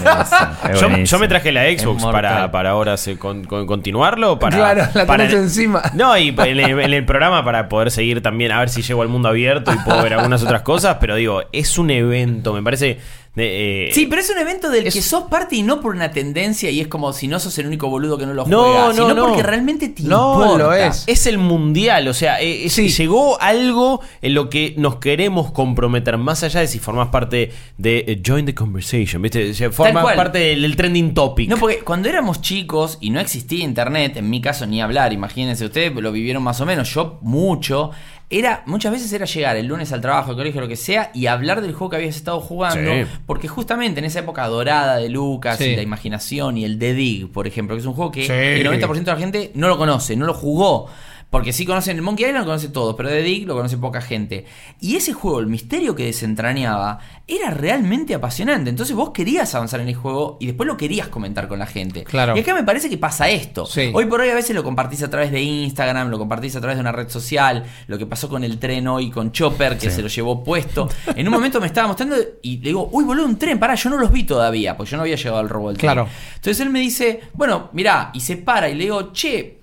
Es Yo, yo me traje la Xbox para, para ahora se- con- con- continuarlo. Para, Claro, la para tenés encima. No, y en el, en el programa para poder seguir también, a ver si llego al mundo abierto y puedo ver algunas otras cosas. Pero digo, es un evento, me parece. De, eh, Sí, pero es un evento del Es- que sos parte y no por una tendencia y es como si no sos el único boludo que no lo No, juega, no, sino no. porque realmente te No, importa. lo es. Es el mundial, o sea, eh, es- Sí. llegó algo en lo que nos queremos comprometer, más allá de si formás parte de eh, Join the Conversation, ¿viste? O sea, Formás cual. parte del, del trending topic. No, porque cuando éramos chicos y no existía internet, en mi caso ni hablar, imagínense ustedes, lo vivieron más o menos, yo mucho, era muchas veces era llegar el lunes al trabajo, al colegio, lo que sea, y hablar del juego que habías estado jugando, Sí. porque justamente en esa época dorada de Lucas Sí. y la imaginación y el The Dig, por ejemplo, que es un juego que Sí. el 90% de la gente no lo conoce, no lo jugó. Porque sí conocen el Monkey Island, lo conocen todos, pero The Dig lo conoce poca gente. Y ese juego, el misterio que desentrañaba, era realmente apasionante. Entonces vos querías avanzar en el juego y después lo querías comentar con la gente. Claro. Y acá me parece que pasa esto. Sí. Hoy por hoy a veces lo compartís a través de Instagram, lo compartís a través de una red social, lo que pasó con el tren hoy con Chopper, que se lo llevó puesto. En un momento me estaba mostrando y le digo, uy, boludo, un tren, pará, yo no los vi todavía, porque yo no había llegado al robo del tren. Claro. Entonces él me dice, bueno, mirá, y se para y le digo, che,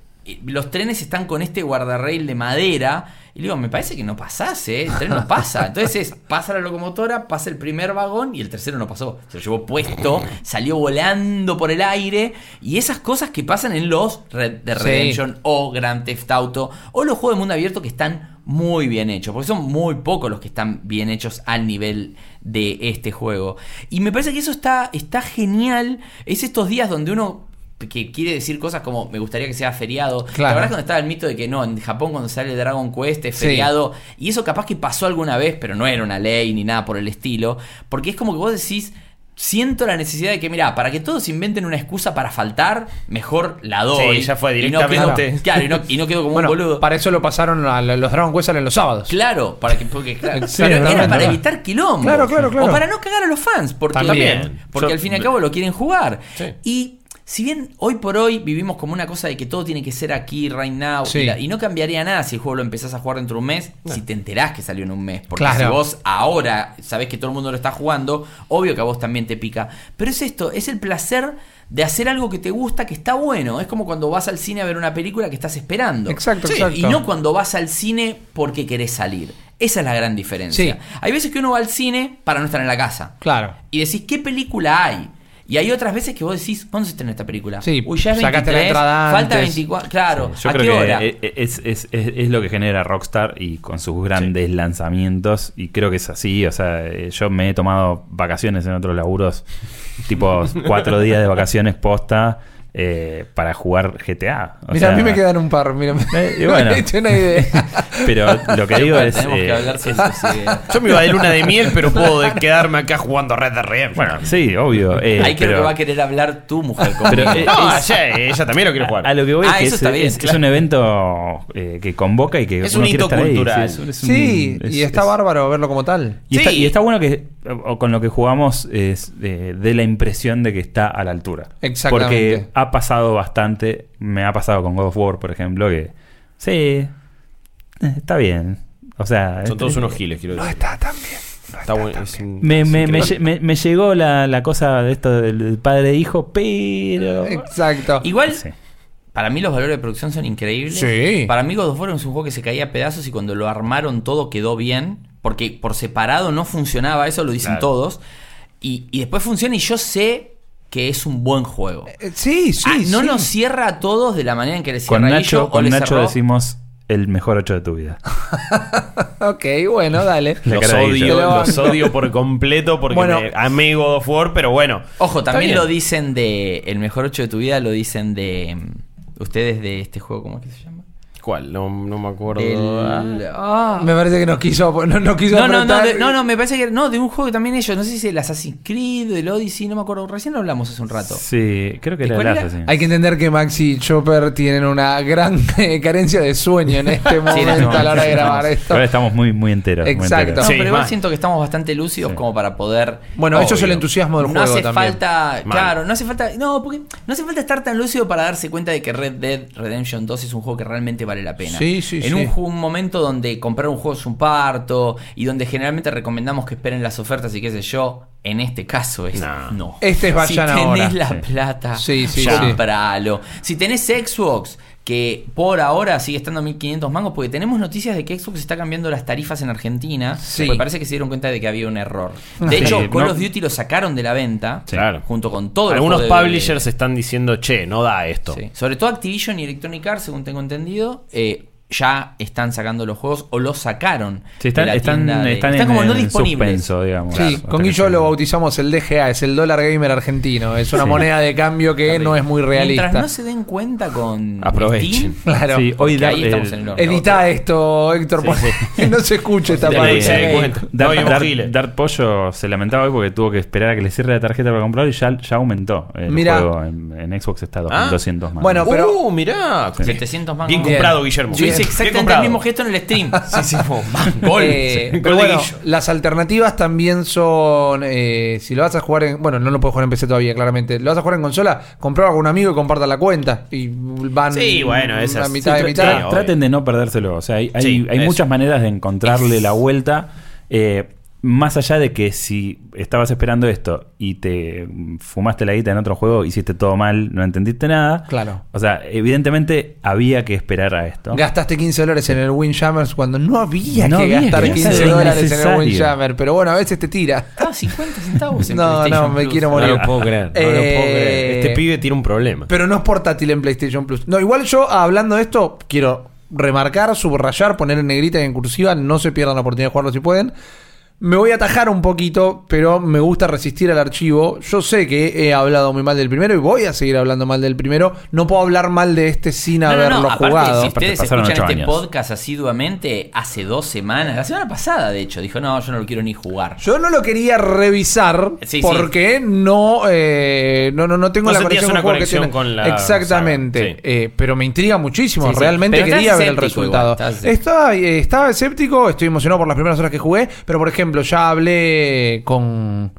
los trenes están con este guardarrail de madera. Y le digo, me parece que no pasás, ¿eh? El tren no pasa. Entonces es, pasa la locomotora, pasa el primer vagón y el tercero no pasó. Se lo llevó puesto, salió volando por el aire. Y esas cosas que pasan en los Red Sí. Redemption o Grand Theft Auto o los juegos de mundo abierto que están muy bien hechos. Porque son muy pocos los que están bien hechos al nivel de este juego. Y me parece que eso está, está genial. Es estos días donde uno que quiere decir cosas como me gustaría que sea feriado. Claro. La verdad es cuando estaba el mito de que no, en Japón cuando sale Dragon Quest es Sí. feriado. Y eso capaz que pasó alguna vez, pero no era una ley ni nada por el estilo. Porque es como que vos decís. Siento la necesidad de que, mira, para que todos inventen una excusa para faltar, mejor la doy. Sí, ya fue Y no quedo- directamente. claro, y no, y no quedo como Bueno, un boludo. para eso lo pasaron a los Dragon Quest salen los sábados. Claro, para que, porque, claro, Sí, pero era para evitar quilombo. Claro, claro, claro. O para no cagar a los fans, porque, También. porque Yo- al fin y al cabo lo quieren jugar. Sí. Y si bien hoy por hoy vivimos como una cosa de que todo tiene que ser aquí, right now, Sí. y, la- y no cambiaría nada si el juego lo empezás a jugar dentro de un mes, si te enterás que salió en un mes. Porque Claro. si vos ahora sabés que todo el mundo lo está jugando, obvio que a vos también te pica. Pero es esto, es el placer de hacer algo que te gusta, que está bueno. Es como cuando vas al cine a ver una película que estás esperando. Exacto, Sí, exacto. Y no cuando vas al cine porque querés salir. Esa es la gran diferencia. Sí. Hay veces que uno va al cine para no estar en la casa. Claro. Y decís, ¿qué película hay? Y hay otras veces que vos decís, ¿cuándo se estrena esta película? Sí, Uy, ya es sacaste la 23, entrada falta antes. 24. Claro, Yo ¿a creo qué que hora? e- e- es, es- es- es lo que genera Rockstar y con sus grandes lanzamientos. Y creo que es así. O sea, eh, yo me he tomado vacaciones en otros laburos, tipo cuatro días de vacaciones posta. Eh, para jugar GTA. O Mira, a mí me quedan un par. Mira, Eh, y bueno. me he hecho una idea. Pero lo que digo es. Que eh, hablar. Yo me iba de luna de miel, pero puedo de- quedarme acá jugando Red Dead Redemption. bueno, sí, obvio. eh, Ahí creo pero- que va a querer hablar tu mujer conmigo. Pero, eh, no, es- ella, ella también lo quiere jugar. A lo que voy Ah, es que eso es, está bien, es- es claro. un evento eh, que convoca y que Es uno un hito ahí, cultural. sí, es un- es un- Sí, es- y está es- bárbaro verlo como tal. Y, está, Sí. y está bueno que o con lo que jugamos es de, de la impresión de que está a la altura. Exactamente. Porque ha pasado bastante, me ha pasado con God of War, por ejemplo, que sí, eh, está bien. O sea, Son todos unos giles, quiero No decir. está tan bien. no Está bueno, es un- me, me, me, llegó la, la cosa de esto del padre e hijo, pero... Exacto. Igual, Sí. para mí los valores de producción son increíbles. Sí. Para mí God of War es un juego que se caía a pedazos y cuando lo armaron todo quedó bien. Porque por separado no funcionaba, eso lo dicen Claro. todos. Y, y después funciona y yo sé que es un buen juego. Eh, Sí, sí. Ah, no sí. nos cierra a todos de la manera en que le Con cierra a Nacho, Guillo, con Nacho cerró. decimos el mejor 8 de tu vida. Ok, bueno, dale. Los odio, los odio por completo porque Bueno. me amé God of War, pero bueno. Ojo, también lo dicen de. El mejor 8 de tu vida lo dicen de. mm, Ustedes de este juego, ¿cómo es que se llama? ¿Cuál? No, no me acuerdo. El- ah. Me parece que nos quiso, no, no quiso No, no, no, de- no, no, me parece que no, de un juego que también ellos, no sé si el Assassin's Creed, el Odyssey, no me acuerdo, recién lo hablamos hace un rato. Sí, creo que ¿Y era el era? Assassin. Hay que entender que Maxi y Chopper tienen una gran eh, carencia de sueño en este momento a la hora de grabar esto. Ahora estamos muy, muy enteros. muy Exacto. enteros. No, Sí, pero igual siento que estamos bastante lúcidos Sí. como para poder. Bueno, eso es el entusiasmo del no juego hace también. falta, Mal. claro, no hace falta, no, porque no hace falta estar tan lúcido para darse cuenta de que Red Dead Redemption 2 es un juego que realmente vale la pena. Sí, sí, en sí. un, momento donde comprar un juego es un parto y donde generalmente recomendamos que esperen las ofertas y qué sé yo, en este caso es No. no. Este es si vayan tenés ahora. la Sí. plata, Sí, sí. compralo. Si tenés Xbox que por ahora sigue estando a 1500 mangos, porque tenemos noticias de que Xbox está cambiando las tarifas en Argentina. Sí. Porque parece que se dieron cuenta de que había un error. De Sí, hecho, Call no- of Duty lo sacaron de la venta. Sí. Claro. Junto con todo el Algunos de- publishers están diciendo, che, no da esto. Sí. Sobre todo Activision y Electronic Arts, según tengo entendido, eh, ya están sacando los juegos o los sacaron. Sí, están, de la están, de- están, están como en, no disponibles. suspenso, digamos. Sí, Hasta con Guillo lo bautizamos el DGA, es el dólar gamer argentino. Es una Sí. moneda de cambio que no es muy realista. Mientras no se den cuenta con Aprovechen. Steam, Claro. Sí, hoy da- ahí estamos el- en el horno. Edita esto, Héctor, Sí, porque no se escuche esta parte. se den cuenta. Dar, No vimos Dar- giles. Dar Pollo se lamentaba hoy porque tuvo que esperar a que le cierre la tarjeta para comprarlo y ya, ya aumentó. El Mirá. juego en, en Xbox está a Ah. 200 más. Bueno, pero- uh, mirá. 700 mangos. Bien comprado, Guillermo. Yo hice Bien exactamente el mismo gesto en el stream. Sí, sí, fue un gol. Eh, Sí, pero bueno, las alternativas también son. eh, si lo vas a jugar en. Bueno, no lo puedes jugar en PC todavía, claramente. Lo vas a jugar en consola, comprarlo con un amigo y comparta la cuenta. Y van. Sí, bueno, esa a es- mitad Sí, de mitad. tra- traten de no perdérselo. O sea, hay, hay, Sí, hay muchas maneras de encontrarle la vuelta. Eh, más allá de que si estabas esperando esto y te fumaste la guita en otro juego, hiciste todo mal, no entendiste nada. Claro. O sea, evidentemente había que esperar a esto. Gastaste 15 dólares en el Windjammers cuando no había No que había gastar que 15 gastar, dólares en el. Windjammer. Pero bueno, a veces te tira. Estaba 50 centavos en No, no, me Plus. quiero No morir. lo puedo creer. No lo puedo Eh, creer. Este pibe tiene un problema. Pero no es portátil en PlayStation Plus. No, igual yo, hablando de esto, quiero remarcar, subrayar, poner en negrita y en cursiva. No se pierdan la oportunidad de jugarlo si pueden. Me voy a atajar un poquito, pero me gusta resistir al archivo. Yo sé que he hablado muy mal del primero y voy a seguir hablando mal del primero. No puedo hablar mal de este sin No, no, haberlo no, aparte, jugado. si ustedes escuchan este años. podcast asiduamente, hace dos semanas, la semana pasada de hecho, dijo, no, yo no lo quiero ni jugar. Yo no lo quería revisar Sí, sí. porque no, eh, no, no, no tengo No la conexión, una con el juego que conexión tiene. con la Exactamente. sí. Eh, pero me intriga muchísimo. Sí, sí. Realmente quería ver el resultado. igual, estaba, eh, estaba escéptico, estoy emocionado por las primeras horas que jugué. Pero por ejemplo, ya hablé con.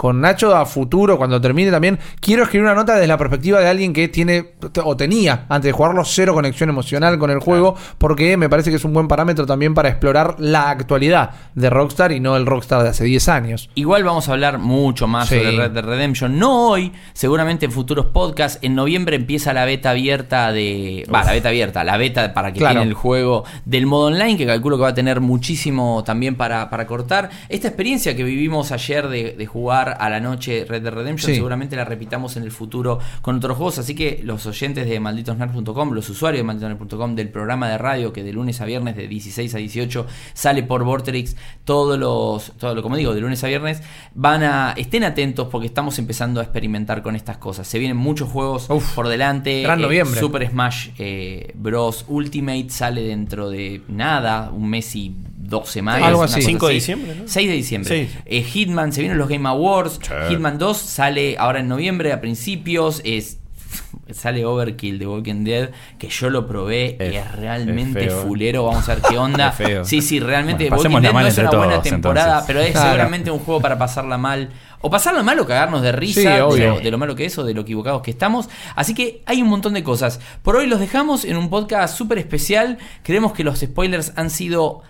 Con Nacho a futuro, cuando termine también, quiero escribir una nota desde la perspectiva de alguien que tiene o tenía, antes de jugarlo, cero conexión emocional con el juego, porque me parece que es un buen parámetro también para explorar la actualidad de Rockstar y no el Rockstar de hace 10 años. Igual vamos a hablar mucho más Sí. sobre Red Dead Redemption. No hoy, seguramente en futuros podcasts. En noviembre empieza la beta abierta de. Va, la beta abierta, la beta para que Claro. tiene el juego del modo online, que calculo que va a tener muchísimo también para, para cortar. Esta experiencia que vivimos ayer de, de jugar jugar a la noche Red Dead Redemption, Sí. seguramente la repitamos en el futuro con otros juegos, así que los oyentes de malditosnerd.com, los usuarios de malditosnerd.com del programa de radio que de lunes a viernes de 16 a 18 sale por Vorterix todos los todo lo como digo, de lunes a viernes, van a estén atentos porque estamos empezando a experimentar con estas cosas. Se vienen muchos juegos Uf, por delante. gran Eh, noviembre. Super Smash eh, Bros Ultimate sale dentro de nada, un mes y dos semanas. Algo así. cosa 5 de diciembre, ¿no? 6 de diciembre. Sí. Eh, Hitman, se vienen los Game Awards. Sí. Hitman 2 sale ahora en noviembre, a principios. Es, sale Overkill de Walking Dead, que yo lo probé Es- es realmente es eh. fulero. Vamos a ver qué onda. Es feo. Sí, sí, realmente Bueno, Walking Dead mal no es una buena temporada, entonces. pero es Claro. seguramente un juego para pasarla mal. O pasarla mal o cagarnos de risa Sí, de, lo, de lo malo que es o de lo equivocados que estamos. Así que hay un montón de cosas. Por hoy los dejamos en un podcast súper especial. Creemos que los spoilers han sido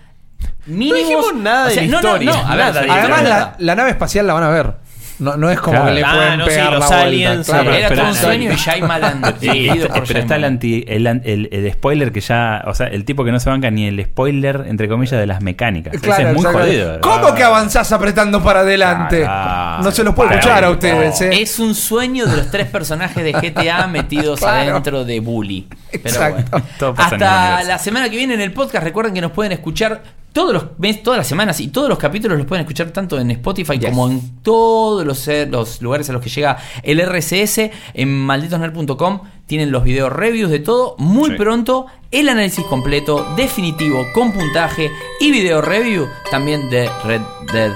mínimos. dijimos nada de la no, no, historia. no, a ver, Nada de la la Además, historia la, nave espacial la van a ver. No, no es como Claro. que le Ah, pueden no, sí, pegar los la vuelta. aliens, claro. sí, Era pero- todo un sueño y Shyamalan Sí, dirigido está- por pero está el, anti, el, an- el- el spoiler que ya, o sea, el tipo que no se banca ni el spoiler, entre comillas, de las mecánicas. Ese Claro, es muy exacto. jodido. ¿Cómo que avanzás apretando para adelante? Ah, no se los puede para escuchar a ustedes. ¿eh? Es un sueño de los tres personajes de GTA metidos Claro. adentro de Bully. Pero Exacto. bueno. Hasta la semana que viene en el podcast. Recuerden que nos pueden escuchar todos los mes, todas las semanas y todos los capítulos los pueden escuchar tanto en Spotify Yes. como en todos los, eh, los lugares a los que llega el RCS. En malditosner.com tienen los videos reviews de todo. Muy Sí. pronto el análisis completo, definitivo, con puntaje y video review también de Red Dead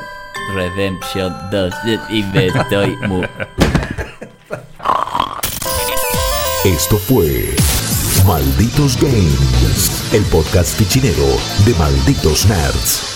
Redemption 2. Y me estoy muy... Esto fue Malditos Games, el podcast fichinero de Malditos Nerds.